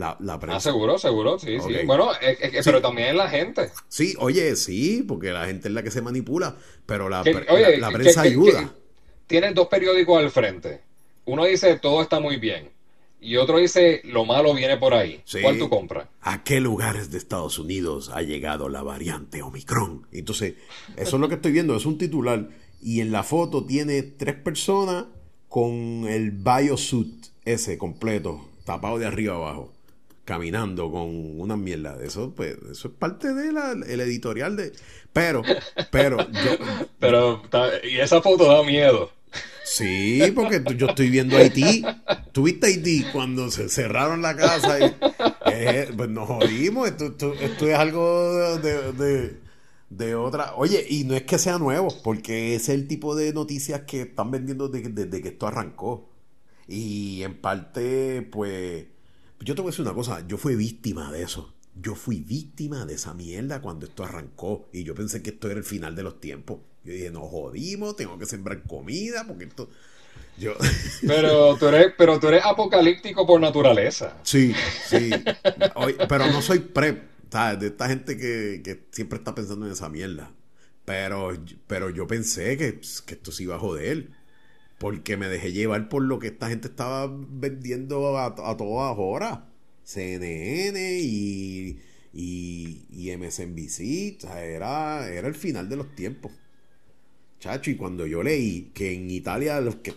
La, la prensa. Ah, seguro, seguro, sí, sí. Bueno, pero también la gente. Sí, oye, sí, porque la gente es la que se manipula, pero la, la, prensa ayuda. Tienes dos periódicos al frente. Uno dice todo está muy bien y otro dice, lo malo viene por ahí. ¿Cuál tú compras? ¿A qué lugares de Estados Unidos ha llegado la variante Omicron? Entonces, eso es lo que estoy viendo, es un titular. Y en la foto tiene tres personas con el biosuit ese completo, tapado de arriba abajo, caminando con una mierda. Eso, pues, eso es parte del editorial de... Pero, pero... pero, y esa foto da miedo. Sí, porque yo estoy viendo Haití. ¿Tuviste Haití cuando se cerraron la casa? Y, eh, pues nos jodimos. Esto, es algo de, de, otra. Oye, y no es que sea nuevo, porque es el tipo de noticias que están vendiendo desde que esto arrancó. Y en parte, pues. Yo te voy a decir una cosa. Yo fui víctima de eso. Yo fui víctima de esa mierda cuando esto arrancó. Y yo pensé que esto era el final de los tiempos. Yo dije, nos jodimos, tengo que sembrar comida, porque esto. Yo... Pero tú eres, pero tú eres apocalíptico por naturaleza. Sí, sí. pero no soy prep, ¿sabes? De esta gente que, siempre está pensando en esa mierda. Pero, pero yo pensé que, que esto se iba a joder. Porque me dejé llevar por lo que esta gente estaba vendiendo a, a todas horas. CNN y, y, MSNBC. Era, era el final de los tiempos. Chacho, y cuando yo leí que en Italia los que,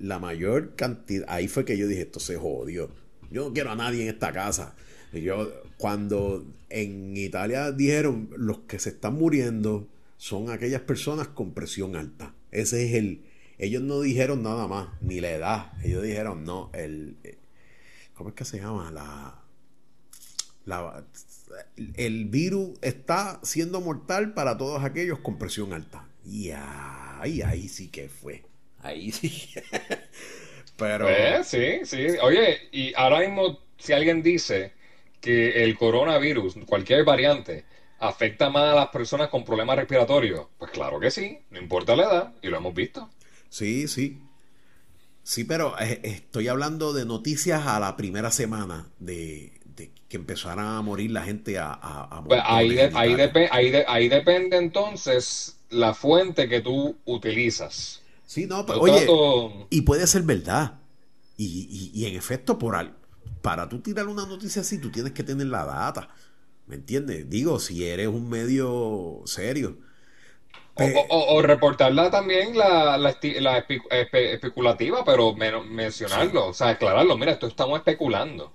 la mayor cantidad, ahí fue que yo dije, esto se jodió. Yo no quiero a nadie en esta casa. Yo, cuando en Italia dijeron, los que se están muriendo son aquellas personas con presión alta. Ese es el... Ellos no dijeron nada más, ni la edad. Ellos dijeron, no, el... ¿Cómo es que se llama? La... la el virus está siendo mortal para todos aquellos con presión alta. Y ahí, ahí sí que fue. Ahí sí. Pero. Pues, sí, sí. Oye, y ahora mismo, si alguien dice que el coronavirus, cualquier variante, afecta más a las personas con problemas respiratorios, pues claro que sí, no importa la edad, y lo hemos visto. Sí, sí. Sí, pero eh, estoy hablando de noticias a la primera semana de, que empezaran a morir la gente a, a, pues ahí, ahí, ahí depende entonces la fuente que tú utilizas. Sí, no, pero, oye, y puede ser verdad. Y, y, en efecto, por al, para tú tirar una noticia así, tú tienes que tener la data. ¿Me entiendes? Digo, si eres un medio serio. O, reportarla también la, la, especulativa, pero mencionarlo, o sea, aclararlo. Mira, esto estamos especulando.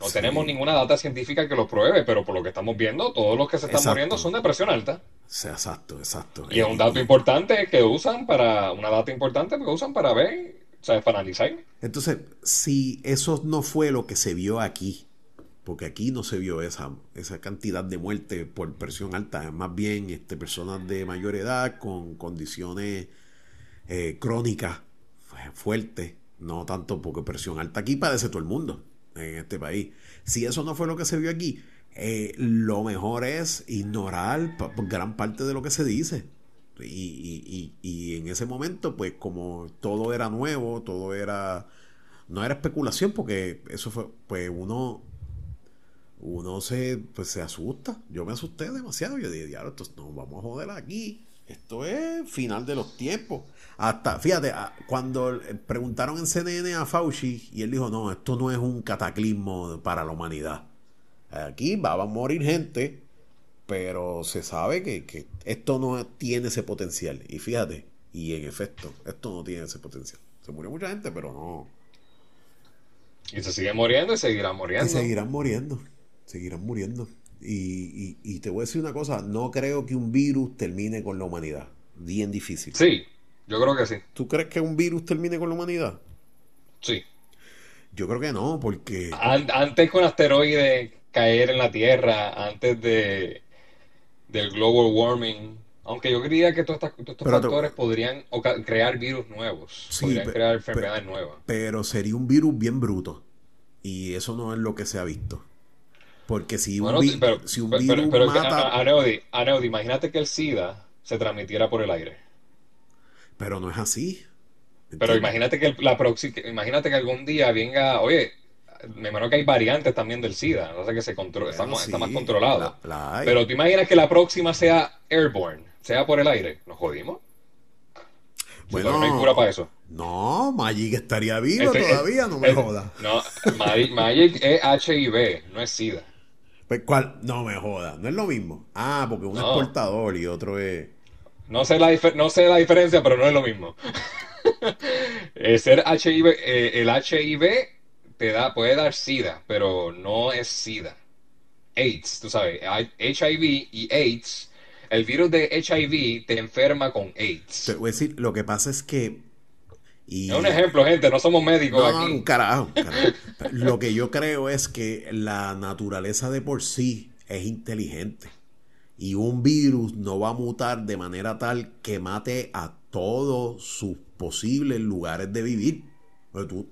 No tenemos ninguna data científica que lo pruebe, pero por lo que estamos viendo, todos los que se están muriendo son de presión alta. Sí, exacto, exacto. Y es un dato importante que usan para, una data importante que usan para ver, o sea, para analizar. Entonces, si eso no fue lo que se vio aquí, porque aquí no se vio esa, esa cantidad de muerte por presión alta, más bien este, personas de mayor edad con condiciones eh, crónicas fuertes, no tanto porque presión alta aquí padece todo el mundo en este país. Si eso no fue lo que se vio aquí, eh, lo mejor es ignorar gran parte de lo que se dice. Y, en ese momento, pues como todo era nuevo, todo era... No era especulación porque eso fue, pues uno, uno se, pues se asusta. Yo me asusté demasiado. Yo dije, diablo, esto no vamos a joder aquí. Esto es final de los tiempos. Hasta, fíjate, cuando preguntaron en CNN a Fauci y él dijo, no, esto no es un cataclismo para la humanidad. Aquí va a morir gente, pero se sabe que, esto no tiene ese potencial. Y fíjate, y en efecto, esto no tiene ese potencial. Se murió mucha gente, pero no. Y se sigue muriendo y seguirán muriendo. Y seguirán muriendo, seguirán muriendo. Y, y, te voy a decir una cosa, no creo que un virus termine con la humanidad. Bien difícil. Sí, yo creo que sí. ¿Tú crees que un virus termine con la humanidad? Sí. Yo creo que no, porque... Antes con asteroides caer en la Tierra, antes de del global warming. Aunque yo creía que todos estos, factores podrían crear virus nuevos, podrían crear enfermedades nuevas. Pero sería un virus bien bruto. Y eso no es lo que se ha visto. Porque si un, si un virus mata... Aneudi, imagínate que el SIDA se transmitiera por el aire. Pero no es así. Pero imagínate que la próxima, imagínate que algún día venga, oye, me imagino que hay variantes también del SIDA, no sé que se controla, está, más controlado. Pero tú imaginas que la próxima sea airborne, sea por el aire, ¿nos jodimos? Bueno, no hay cura para eso. No, Magic estaría vivo este, todavía, no me jodas. No, Magic, es HIV, no es SIDA. Pues, ¿cuál? No me jodas, no es lo mismo. Ah, porque uno es portador y otro es. No sé la, no sé la diferencia, pero no es lo mismo. ser HIV, eh, el HIV te da, puede dar SIDA, pero no es SIDA. AIDS, tú sabes, HIV y AIDS, el virus de HIV te enferma con AIDS. Te voy a decir, lo que pasa es que Y, es un ejemplo, gente, no somos médicos no, aquí. carajo, carajo. Lo que yo creo es que la naturaleza de por sí es inteligente. Y un virus no va a mutar de manera tal que mate a todos sus posibles lugares de vivir. Pero tú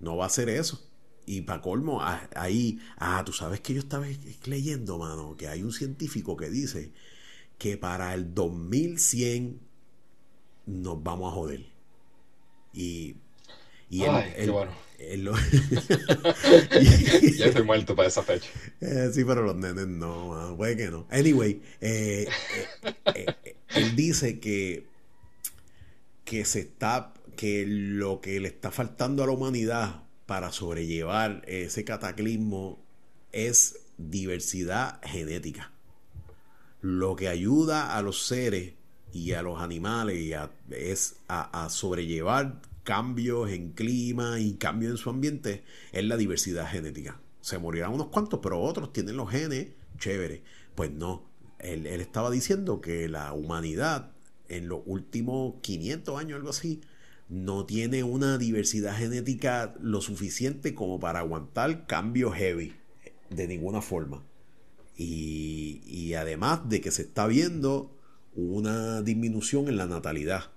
no va a hacer eso. Y para colmo, ah, ahí, ah, tú sabes que yo estaba leyendo, mano, que hay un científico que dice que para el 2100 nos vamos a joder. Y, y él- Ay, qué él- bueno. lo- Ya estoy muerto para esa fecha. Eh, sí, pero los nenes no, mano, puede que no. Anyway, eh, eh, él dice que, que se está, que lo que le está faltando a la humanidad para sobrellevar ese cataclismo es diversidad genética. Lo que ayuda a los seres y a los animales y a- es a, a sobrellevar cambios en clima y cambios en su ambiente es la diversidad genética. Se morirán unos cuantos, pero otros tienen los genes, chévere. Pues no, él, estaba diciendo que la humanidad en los últimos 500 años, algo así, no tiene una diversidad genética lo suficiente como para aguantar cambios heavy de ninguna forma. Y además de que se está viendo una disminución en la natalidad,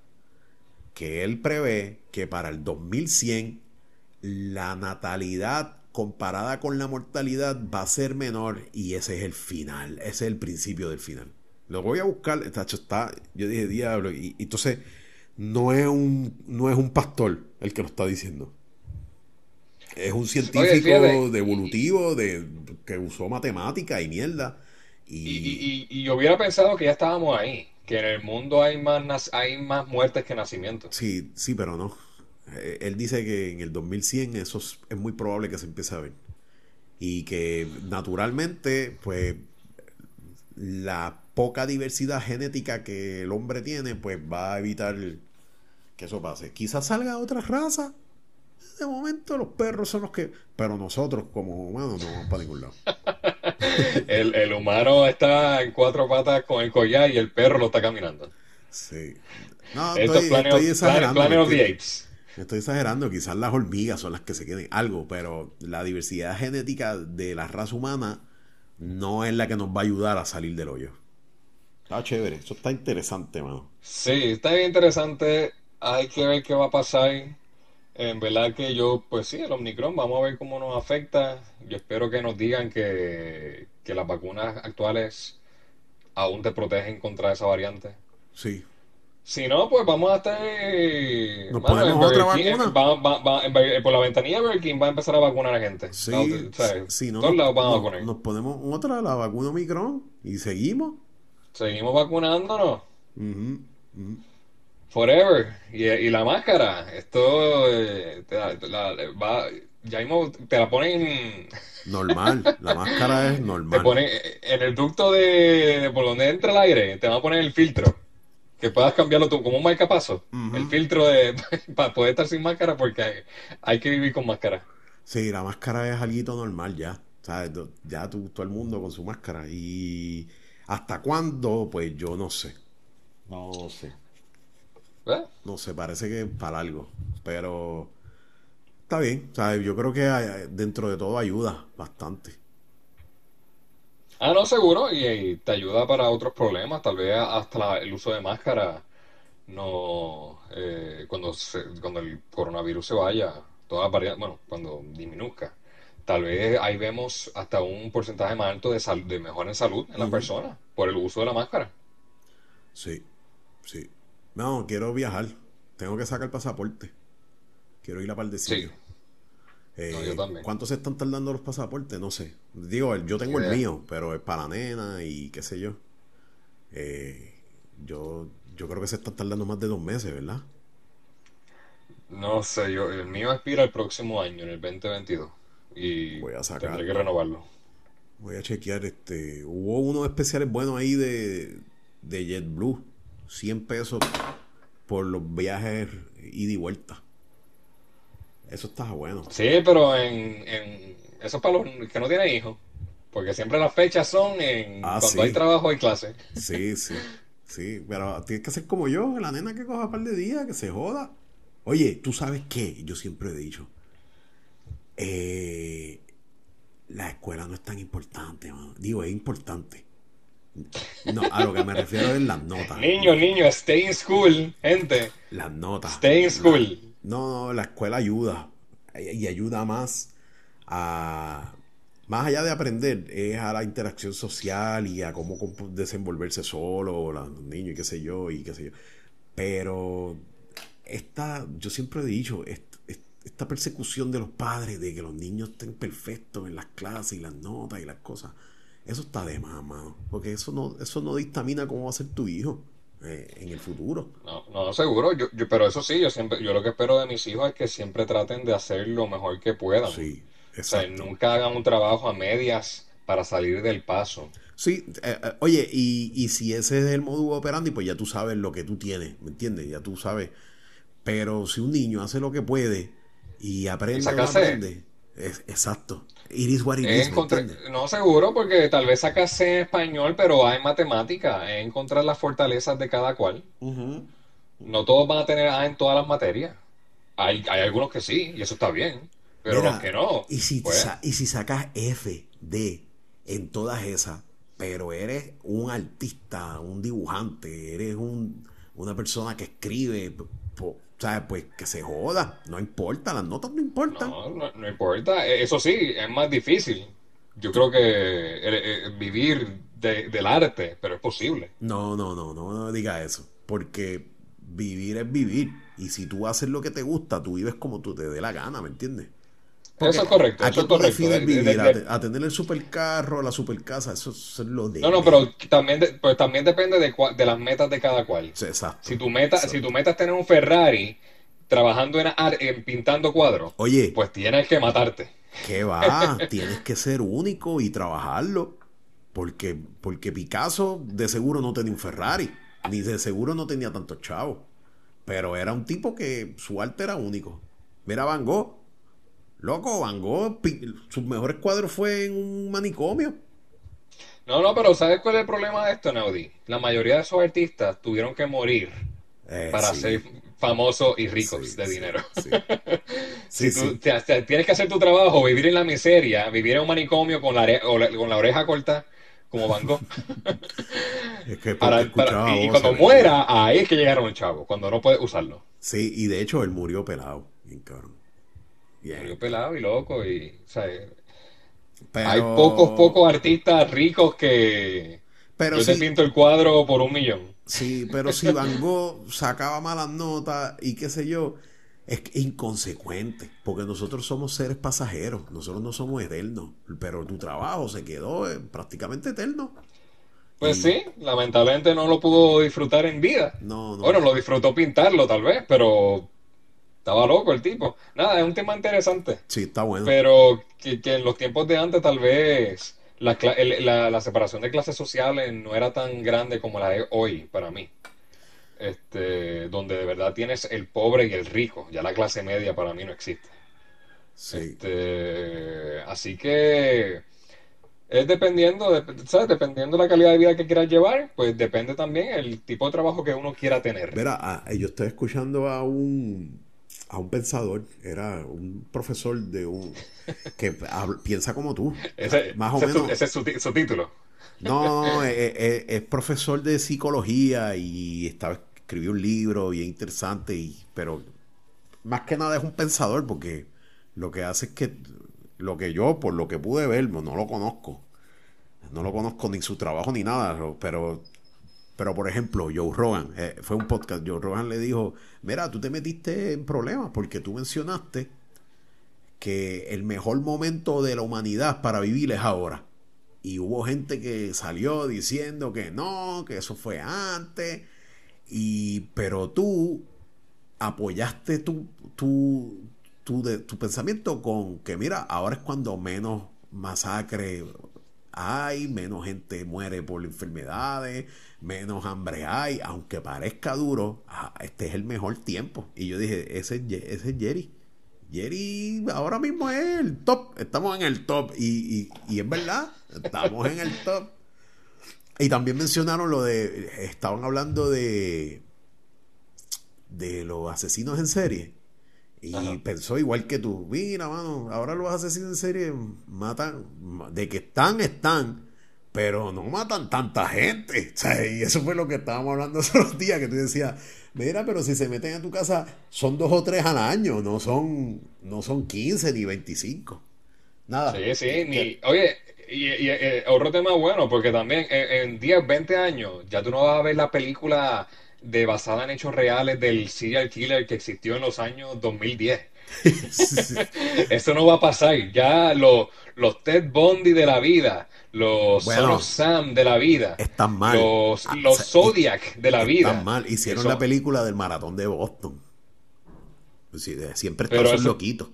que él prevé que para el 2100 la natalidad comparada con la mortalidad va a ser menor y ese es el final, ese es el principio del final. Lo voy a buscar, está, yo dije diablo, y, y entonces no es un no es un pastor el que lo está diciendo. Es un científico fíjate. de evolutivo de que usó matemática y mierda Y, y, y- y- y yo hubiera pensado que ya estábamos ahí, que en el mundo hay más, hay más muertes que nacimientos. Sí, sí, pero no. Eh, Él dice que en el 2100 eso es, es muy probable que se empiece a ver. Y que naturalmente, pues, la poca diversidad genética que el hombre tiene, pues va a evitar que eso pase. Quizás salga otra raza. De momento los perros son los que... Pero nosotros como humanos no vamos para ningún lado. El, el humano está en cuatro patas con el collar y el perro lo está caminando. Sí. No, Esto estoy, es Planet, estoy exagerando. Of the Apes. Estoy exagerando, quizás las hormigas son las que se queden algo, pero la diversidad genética de la raza humana no es la que nos va a ayudar a salir del hoyo. Está chévere, eso está interesante, mano. Sí, está bien interesante. Hay que ver qué va a pasar. En verdad que yo, pues sí, el Omicron, vamos a ver cómo nos afecta. Yo espero que nos digan que, que las vacunas actuales aún te protegen contra esa variante. Sí. Si no, pues vamos a estar. eh, ¿Nos mano, ponemos otra King, vacuna? va- va- va- en Burger- por la ventanilla de Burger King va a empezar a vacunar a gente. Sí, O sea, si no, todos lados van a nos, vacunar. nos ponemos otra, la vacuna Omicron, y seguimos. Seguimos vacunándonos. Ujú. Forever. Y, y la máscara. Esto eh, te, la- te la- va, ya mismo te la ponen. Normal, la máscara es Te normal. ponen en el ducto de, de por donde entra el aire. Te van a poner el filtro. Que puedas cambiarlo tú, como un marcapaso. El filtro de, para poder estar sin máscara, porque hay, hay que vivir con máscara. Sí, la máscara es algo normal ya. ¿Sabes? Ya tú- todo el mundo con su máscara. Y hasta cuándo, pues yo no sé. No sé. ¿Verdad? No sé, parece que es para algo. Pero está bien. ¿sabes? Yo creo que eh, dentro de todo ayuda bastante. Ah, no, seguro, y, y te ayuda para otros problemas, tal vez hasta la- el uso de máscara, no, eh, cuando se- cuando el coronavirus se vaya, todas las bueno, cuando disminuzca, tal vez ahí vemos hasta un porcentaje más alto de, sal- de mejora en salud en las Ujú. personas por el uso de la máscara. Sí, sí. No, quiero viajar. Tengo que sacar pasaporte. Quiero ir a de Sí. Eh, no, yo también. ¿Cuánto se están tardando los pasaportes? No sé. Digo, el- yo tengo el mío, pero es para la nena y qué sé yo. Eh, yo, yo creo que se están tardando más de dos meses, ¿verdad? No sé, yo, el mío expira el próximo año, en el 2022, y Voy a tendré sacar. que renovarlo. Voy a chequear este. Hubo unos especiales buenos ahí de, de JetBlue. 100 pesos por los viajes ida y vuelta. Eso está bueno. Sí, pero en, en eso es para los que no tienen hijos, porque siempre las fechas son en Ah, cuando sí. hay trabajo hay clase. Sí, sí. Sí, pero tienes que ser como yo, la nena que coja un par de días, que se joda. Oye, ¿tú sabes qué? Yo siempre he dicho, eh, la escuela no es tan importante, mano. Digo, es importante. No, a lo que me refiero es las notas. Niño, niño, stay in school, gente. Las notas. Stay in school. La- no, no, la escuela ayuda. Y ayuda más a. Más allá de aprender, es a la interacción social y a cómo desenvolverse solo, los niños y qué sé yo, y qué sé yo. Pero esta, yo siempre he dicho, est- est- esta persecución de los padres de que los niños estén perfectos en las clases y las notas y las cosas, eso está de más, mano. Porque eso no, eso no dictamina cómo va a ser tu hijo eh, en el futuro. No, no, seguro, yo, yo- pero eso sí, yo siempre, yo lo que espero de mis hijos es que siempre traten de hacer lo mejor que puedan. Sí, O sea, exacto. nunca hagan un trabajo a medias para salir del paso. Sí, eh, eh, oye, y, y si ese es el modus operandi, pues ya tú sabes lo que tú tienes, ¿me entiendes? Ya tú sabes. Pero si un niño hace lo que puede y aprende Y aprende, es, exacto. It is what it Es is, ¿me encontrar- entiendes? no seguro, porque tal vez sacas C en español, pero A en matemática, es encontrar las fortalezas de cada cual. No todos van a tener A en todas las materias. Hay, hay algunos que sí, y eso está bien, pero Mira, los que no, Y si, pues, y si sacas F, D en todas esas, pero eres un artista, un dibujante, eres un, una persona que escribe, po- ¿sabes? Pues que se joda, no importa, las notas no importan. no, no, no importa. E- Eso sí, es más difícil. Yo creo que eh, eh, vivir de- del arte, pero es posible. No, no, no, no, no diga eso. Porque vivir es vivir. Y si tú haces lo que te gusta, tú vives como tú te dé la gana, ¿me entiendes? Eso es correcto, ¿A eso qué es tú correcto. defines vivir? de- ¿A, de- te- a tener el supercarro, la supercasa? Eso, es lo de... No, no, pero también, de- pues también depende de, cua- de las metas de cada cual. Exacto. Si tu meta, Exacto. si tu meta es tener un Ferrari trabajando en, en pintando cuadros, Oye, pues tienes que matarte. ¿qué va? Tienes que ser único y trabajarlo. Porque, porque Picasso de seguro no tenía un Ferrari. Ni de seguro no tenía tantos chavos. Pero era un tipo que su arte era único. Mira Van Gogh. Loco, Van Gogh, sus mejores cuadros fue en un manicomio. No, no, pero ¿sabes cuál es el problema de esto, Naudi? La mayoría de esos artistas tuvieron que morir Eh, para sí, ser famosos y ricos sí, de sí, dinero. Si tú sí. te- te- tienes que hacer tu trabajo, vivir en la miseria, vivir en un manicomio con la, con la oreja corta, como Van Gogh, Es que para, para- y, y cuando muera, ahí es que llegaron los chavos, cuando no puedes usarlo. Sí, y de hecho él murió pelado. Bien cabrón. Bien. Murió pelado y loco, y, o sea, Pero- hay pocos, pocos artistas ricos que Pero yo te pinto el cuadro por un millón. sí, pero si Van Gogh sacaba malas notas y qué sé yo, es inconsecuente, porque nosotros somos seres pasajeros, nosotros no somos eternos, pero tu trabajo se quedó eh, prácticamente eterno. Pues Y- sí, lamentablemente no lo pudo disfrutar en vida. No, no. Bueno, lo disfrutó pintarlo tal vez, pero estaba loco el tipo. Nada, es un tema interesante. Sí, está bueno. Pero que, que en los tiempos de antes tal vez la, la- la separación de clases sociales no era tan grande como la es hoy para mí. Este, donde de verdad tienes el pobre y el rico. Ya la clase media para mí no existe. Sí. Este, así que es dependiendo, de, ¿sabes? Dependiendo de la calidad de vida que quieras llevar, pues depende también el tipo de trabajo que uno quiera tener. Mira, a- yo estoy escuchando a un a un pensador, era un profesor de un que habla- piensa como tú, Ese, más o ese es su, menos. ese es su título. No, es, es- es profesor de psicología y estaba, escribió un libro bien interesante, y, pero más que nada es un pensador porque lo que hace es que lo que yo, por lo que pude ver, no lo conozco. No lo conozco ni su trabajo ni nada, pero, pero por ejemplo, Joe Rogan, eh, fue un podcast, Joe Rogan le dijo, mira, tú te metiste en problemas porque tú mencionaste que el mejor momento de la humanidad para vivir es ahora. Y hubo gente que salió diciendo que no, que eso fue antes. Y, pero tú apoyaste tu, tu, tu, de- tu pensamiento con que, mira, ahora es cuando menos masacre hay, menos gente muere por enfermedades, menos hambre hay, aunque parezca duro, ah, este es el mejor tiempo. Y yo dije, ese, ese es Jerry. Jerry ahora mismo es el top, estamos en el top y, y, y es verdad, estamos en el top. Y también mencionaron lo de, estaban hablando de, de los asesinos en serie. Y Ajá. pensó igual que tú, mira, mano, ahora los asesinos en serie matan, de que están, están, pero no matan tanta gente. O sea, y eso fue lo que estábamos hablando esos otros días, que tú decías, mira, pero si se meten a tu casa, son dos o tres al año, no son, no son 15 ni 25. Nada. Sí, sí, ni, oye, y, y, eh, otro tema bueno, porque también en, en 10, 20 años ya tú no vas a ver la película de basada en hechos reales del serial killer que existió en los años 2010. Eso no va a pasar. Ya los, los Ted Bundy de la vida, los Bueno, Sam de la vida, Están mal. los, Ah, los Zodiac de la vida. Están mal. Hicieron Eso- la película del maratón de Boston. Pues siempre están loquitos.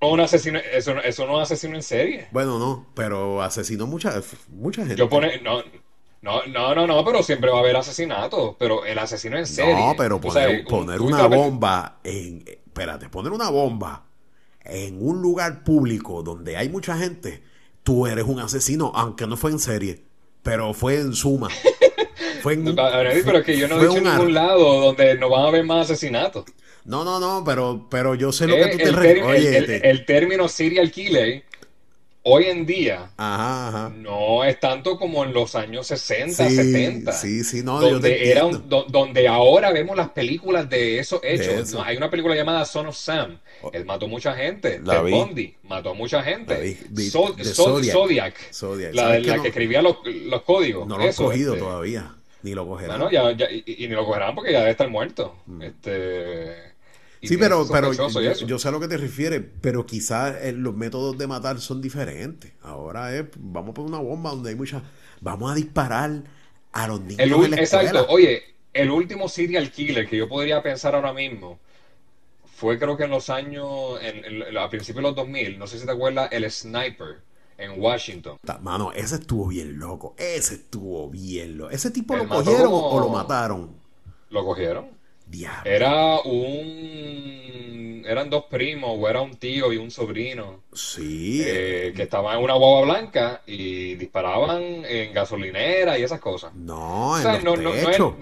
no un asesino, eso, no- eso no es asesino en serie. Bueno, no, pero asesinó mucha, mucha gente. Yo pone, no, no, no, no, no, pero siempre va a haber asesinatos, pero el asesino en serie. No, pero poner, sabes, poner una bomba en. Espérate, poner una bomba en un lugar público donde hay mucha gente, tú eres un asesino, aunque no fue en serie, pero fue en suma. Fue en pero es que yo no he fue dicho en ningún lado donde no van a haber más asesinatos. No, no, no, pero, pero yo sé lo que Eh, tú te refieres. el- el- el término serial killer hoy en día Ajá, ajá. no es tanto como en los años 60, Sí, 70. sí, sí, no, yo donde, era un- do- donde ahora vemos las películas de esos hechos. eso. Hay una película llamada Son of Sam. Oh. Él mató mucha gente. La Ted vi. Bundy mató mucha gente. So- de So- Zodiac. Zodiac. Zodiac. La, ¿Sabes que la no- que escribía los, los códigos. No lo han cogido este. todavía, ni lo cogerán. Bueno, ya, ya- y, y ni lo cogerán porque ya debe estar muerto. Este, Mm. Sí, pero, pero yo, sé a lo que te refieres, pero quizás eh, los métodos de matar son diferentes. Ahora es, vamos a poner una bomba donde hay mucha... Vamos a disparar a los niños El en ul- la exacto. Oye, el último serial killer que yo podría pensar ahora mismo fue creo que en los años, en- en- a principios de los 2000, no sé si te acuerdas, el Sniper en Washington. Mano, ese estuvo bien loco. Ese estuvo bien loco. ¿Ese tipo lo cogieron como- o lo mataron? ¿Lo cogieron? Diablo. Era un... Eran dos primos, o era un tío y un sobrino. Sí. eh, que estaban en una guagua blanca y disparaban en gasolinera y esas cosas. no, O en sea, los no, no, no.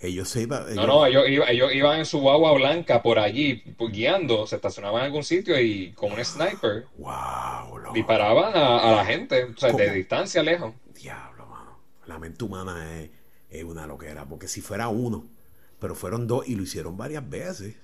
Ellos se iban... No, ellos- no, ellos, iba- ellos iban en su guagua blanca por allí, pues, guiando, se estacionaban en algún sitio y con un sniper Wow, loco. disparaban a, a la gente, o sea, de distancia lejos. Diablo, mano. La mente humana es, es una loquera. Porque si fuera uno, pero fueron dos y lo hicieron varias veces.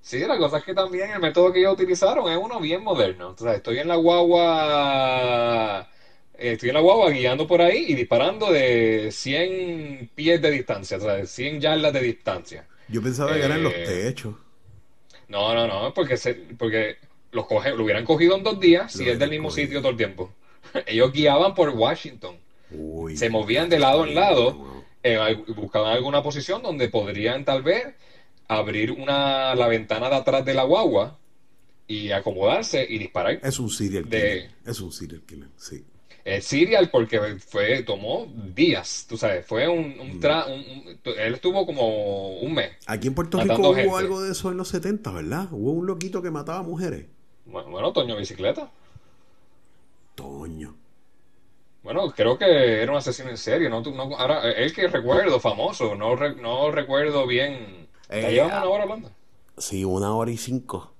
Sí, la cosa es que también el método que ellos utilizaron es uno bien moderno. O sea, estoy en la guagua, estoy en la guagua guiando por ahí y disparando de 100 pies de distancia, o sea, de 100 yardas de distancia. Yo pensaba que eran los Eh, techos. No, no, no, porque, se, porque los coge, lo hubieran cogido en dos días si es del mismo cogido. sitio todo el tiempo. Ellos guiaban por Washington, Uy, se movían de lado en lado. Eh, buscaban alguna posición donde podrían tal vez abrir una, la ventana de atrás de la guagua y acomodarse y disparar. Es un serial De- killer. Es un serial killer, sí. El serial porque fue, tomó días, tú sabes, fue un, Mm. un, tra- un- un- él estuvo como un mes. Aquí en Puerto Rico hubo gente. algo de eso en los 70, ¿verdad? Hubo un loquito que mataba mujeres. Bueno, bueno, Toño Bicicleta. Toño. Bueno, creo que era un asesino en serie, ¿no? Tú- no- ahora, eh, el que recuerdo, famoso, no, re- no recuerdo bien. ¿Ya Eh, llevamos ah. una hora hablando? Sí, una hora y cinco.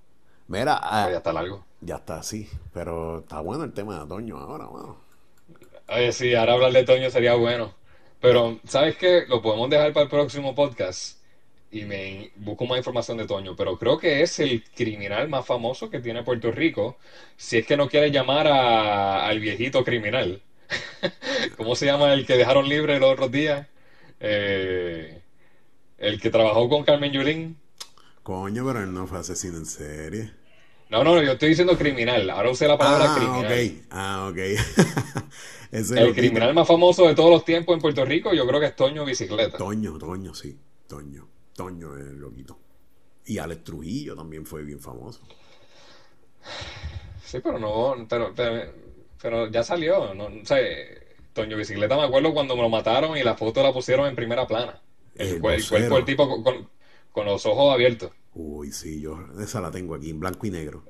Mira, ah, Ah, ya está largo. ya está así. Pero está bueno el tema de Toño ahora, mano. Oye, sí, ahora hablar de Toño sería bueno. Pero, ¿sabes qué? Lo podemos dejar para el próximo podcast y me busco más información de Toño. Pero creo que es el criminal más famoso que tiene Puerto Rico. Si es que no quiere llamar a- al viejito criminal. ¿Cómo se llama el que dejaron libre los otros días? Eh, el que trabajó con Carmen Yulín. Coño, pero él no fue asesino en serie. No, no, yo estoy diciendo criminal. Ahora usé la palabra Ah, criminal. Ah, ok. El criminal más famoso de todos los tiempos en Puerto Rico, yo creo que es Toño Bicicleta. Toño, Toño, sí. Toño. Toño es el loquito. Y Alex Trujillo también fue bien famoso. Sí, pero no, pero, pero, pero ya salió, no, o sea, Toño Bicicleta me acuerdo cuando me lo mataron y la foto la pusieron en primera plana. El, cuerpo del tipo con, con- con los ojos abiertos. Uy, sí, yo esa la tengo aquí en blanco y negro.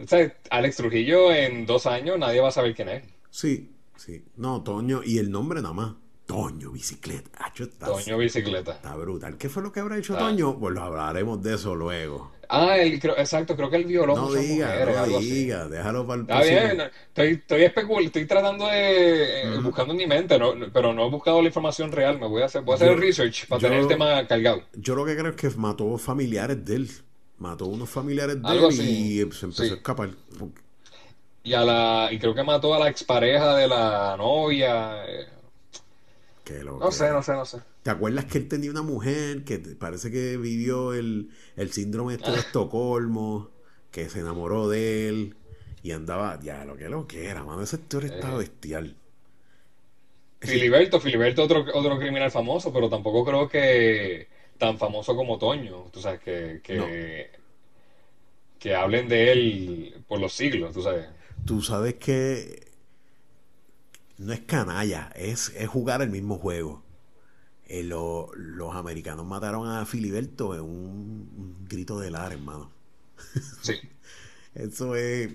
O sea, Alex Trujillo en dos años nadie va a saber quién es. Sí, sí. No, Toño, y el nombre nada más. Toño Bicicleta. Acho, está, Toño Bicicleta. está brutal. ¿Qué fue lo que habrá hecho Ah. Toño? Pues lo hablaremos de eso luego. Ah, creo- exacto, creo que él violó No muchas diga, mujeres, no algo así. diga, déjalo para el Está bien, estoy, estoy especul- estoy tratando de, eh, buscando en mi mente, no- pero no he buscado la información real, me voy a hacer, voy a hacer Yo- el research para yo- tener el tema cargado. Yo lo que creo es que mató familiares de él. Mató unos familiares de Algo él así, y se empezó sí. a escapar. Y a la, y creo que mató a la expareja de la novia. eh, Que lo No que- sé, no sé, no sé. ¿Te acuerdas que él tenía una mujer que parece que vivió el, el síndrome este de Estocolmo, que se enamoró de él y andaba, ya lo que lo que era, mano, ese actor estaba Eh. bestial. Filiberto, Filiberto otro, otro criminal famoso, pero tampoco creo que tan famoso como Toño. Tú sabes, que, que, que hablen de él por los siglos, tú sabes. Tú sabes que no es canalla, es, es jugar el mismo juego. Eh, lo- los americanos mataron a Filiberto en un, un grito de lar, hermano. Sí. Eso es,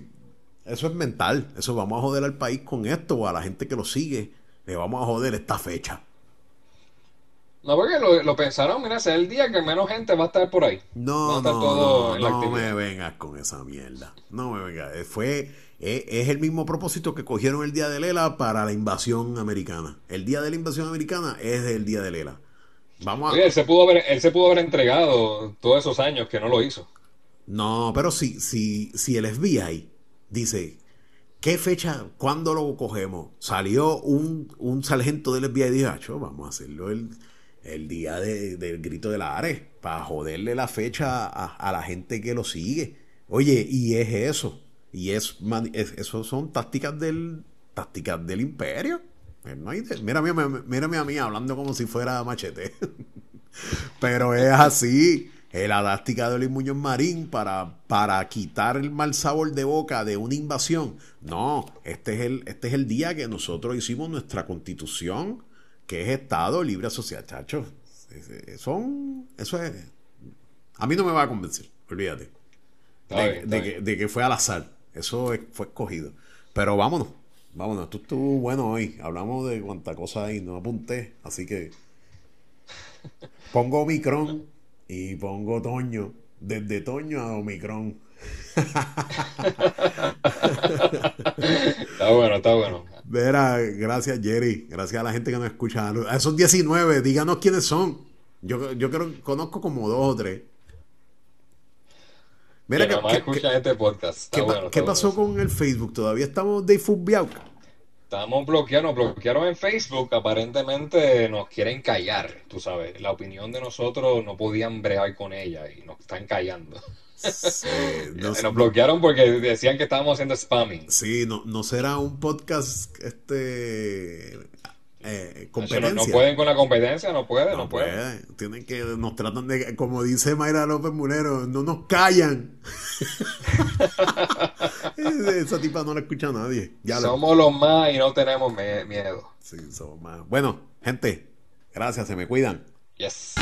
eso es mental. Eso vamos a joder al país con esto o a la gente que lo sigue. Le vamos a joder esta fecha. No, porque lo, lo pensaron, mira, ese es el día que menos gente va a estar por ahí. Va a No, estar no, todo no, no me vengas con esa mierda. No me vengas. Eh, Fue, es, el mismo propósito que cogieron el día de Lela para la invasión americana. El día de la invasión americana es el día de Lela. Vamos a... Oye, él se pudo haber, él se pudo haber entregado todos esos años que no lo hizo. No, pero si, si, si el FBI dice, ¿qué fecha, cuándo lo cogemos? Salió un, un sargento del FBI y dijo, "Acho, vamos a hacerlo el, el día de- del grito de la Ares, para joderle la fecha a, a la gente que lo sigue. Oye, y es eso. Y es, es- eso son tácticas del, tácticas del imperio. Eh, no hay de- mírame, a mí- mírame a mí hablando como si fuera machete. Pero es así. Es la táctica de Luis Muñoz Marín para, para quitar el mal sabor de boca de una invasión. No, este es el, este es el día que nosotros hicimos nuestra constitución, que es Estado Libre Asociado. Chacho, es- es- son, eso es. A mí no me va a convencer, olvídate. De, bien, que, de que fue al azar. Eso es- fue escogido. Pero vámonos, vámonos. Esto estuvo bueno hoy. Hablamos de cuánta cosa hay, no apunté. Así que pongo Omicron y pongo Toño. Desde Toño a Omicron. Está bueno, está bueno. Vera, gracias Jerry. Gracias a la gente que nos escucha. A esos 19, díganos quiénes son. Yo, yo creo conozco como dos o tres. Mira, que ¿qué, nomás qué- escuchan este podcast. Qué bueno, pasó con el Facebook? ¿Todavía estamos de? Estamos bloqueados, nos bloquearon en Facebook. Aparentemente nos quieren callar, tú sabes. La opinión de nosotros no podían bregar con ella y nos están callando. Sí, no, Nos bloquearon porque decían que estábamos haciendo spamming. sí, no, no será un podcast este eh, No, pueden con la competencia, no puede, no, No puede. puede. Tienen que, nos tratan de, como dice Mayra López Mulero, no nos callan. Esa tipa no la escucha nadie. Ya la- Somos los más y no tenemos miedo. Sí, somos más. Bueno, gente, gracias, se me cuidan. Yes.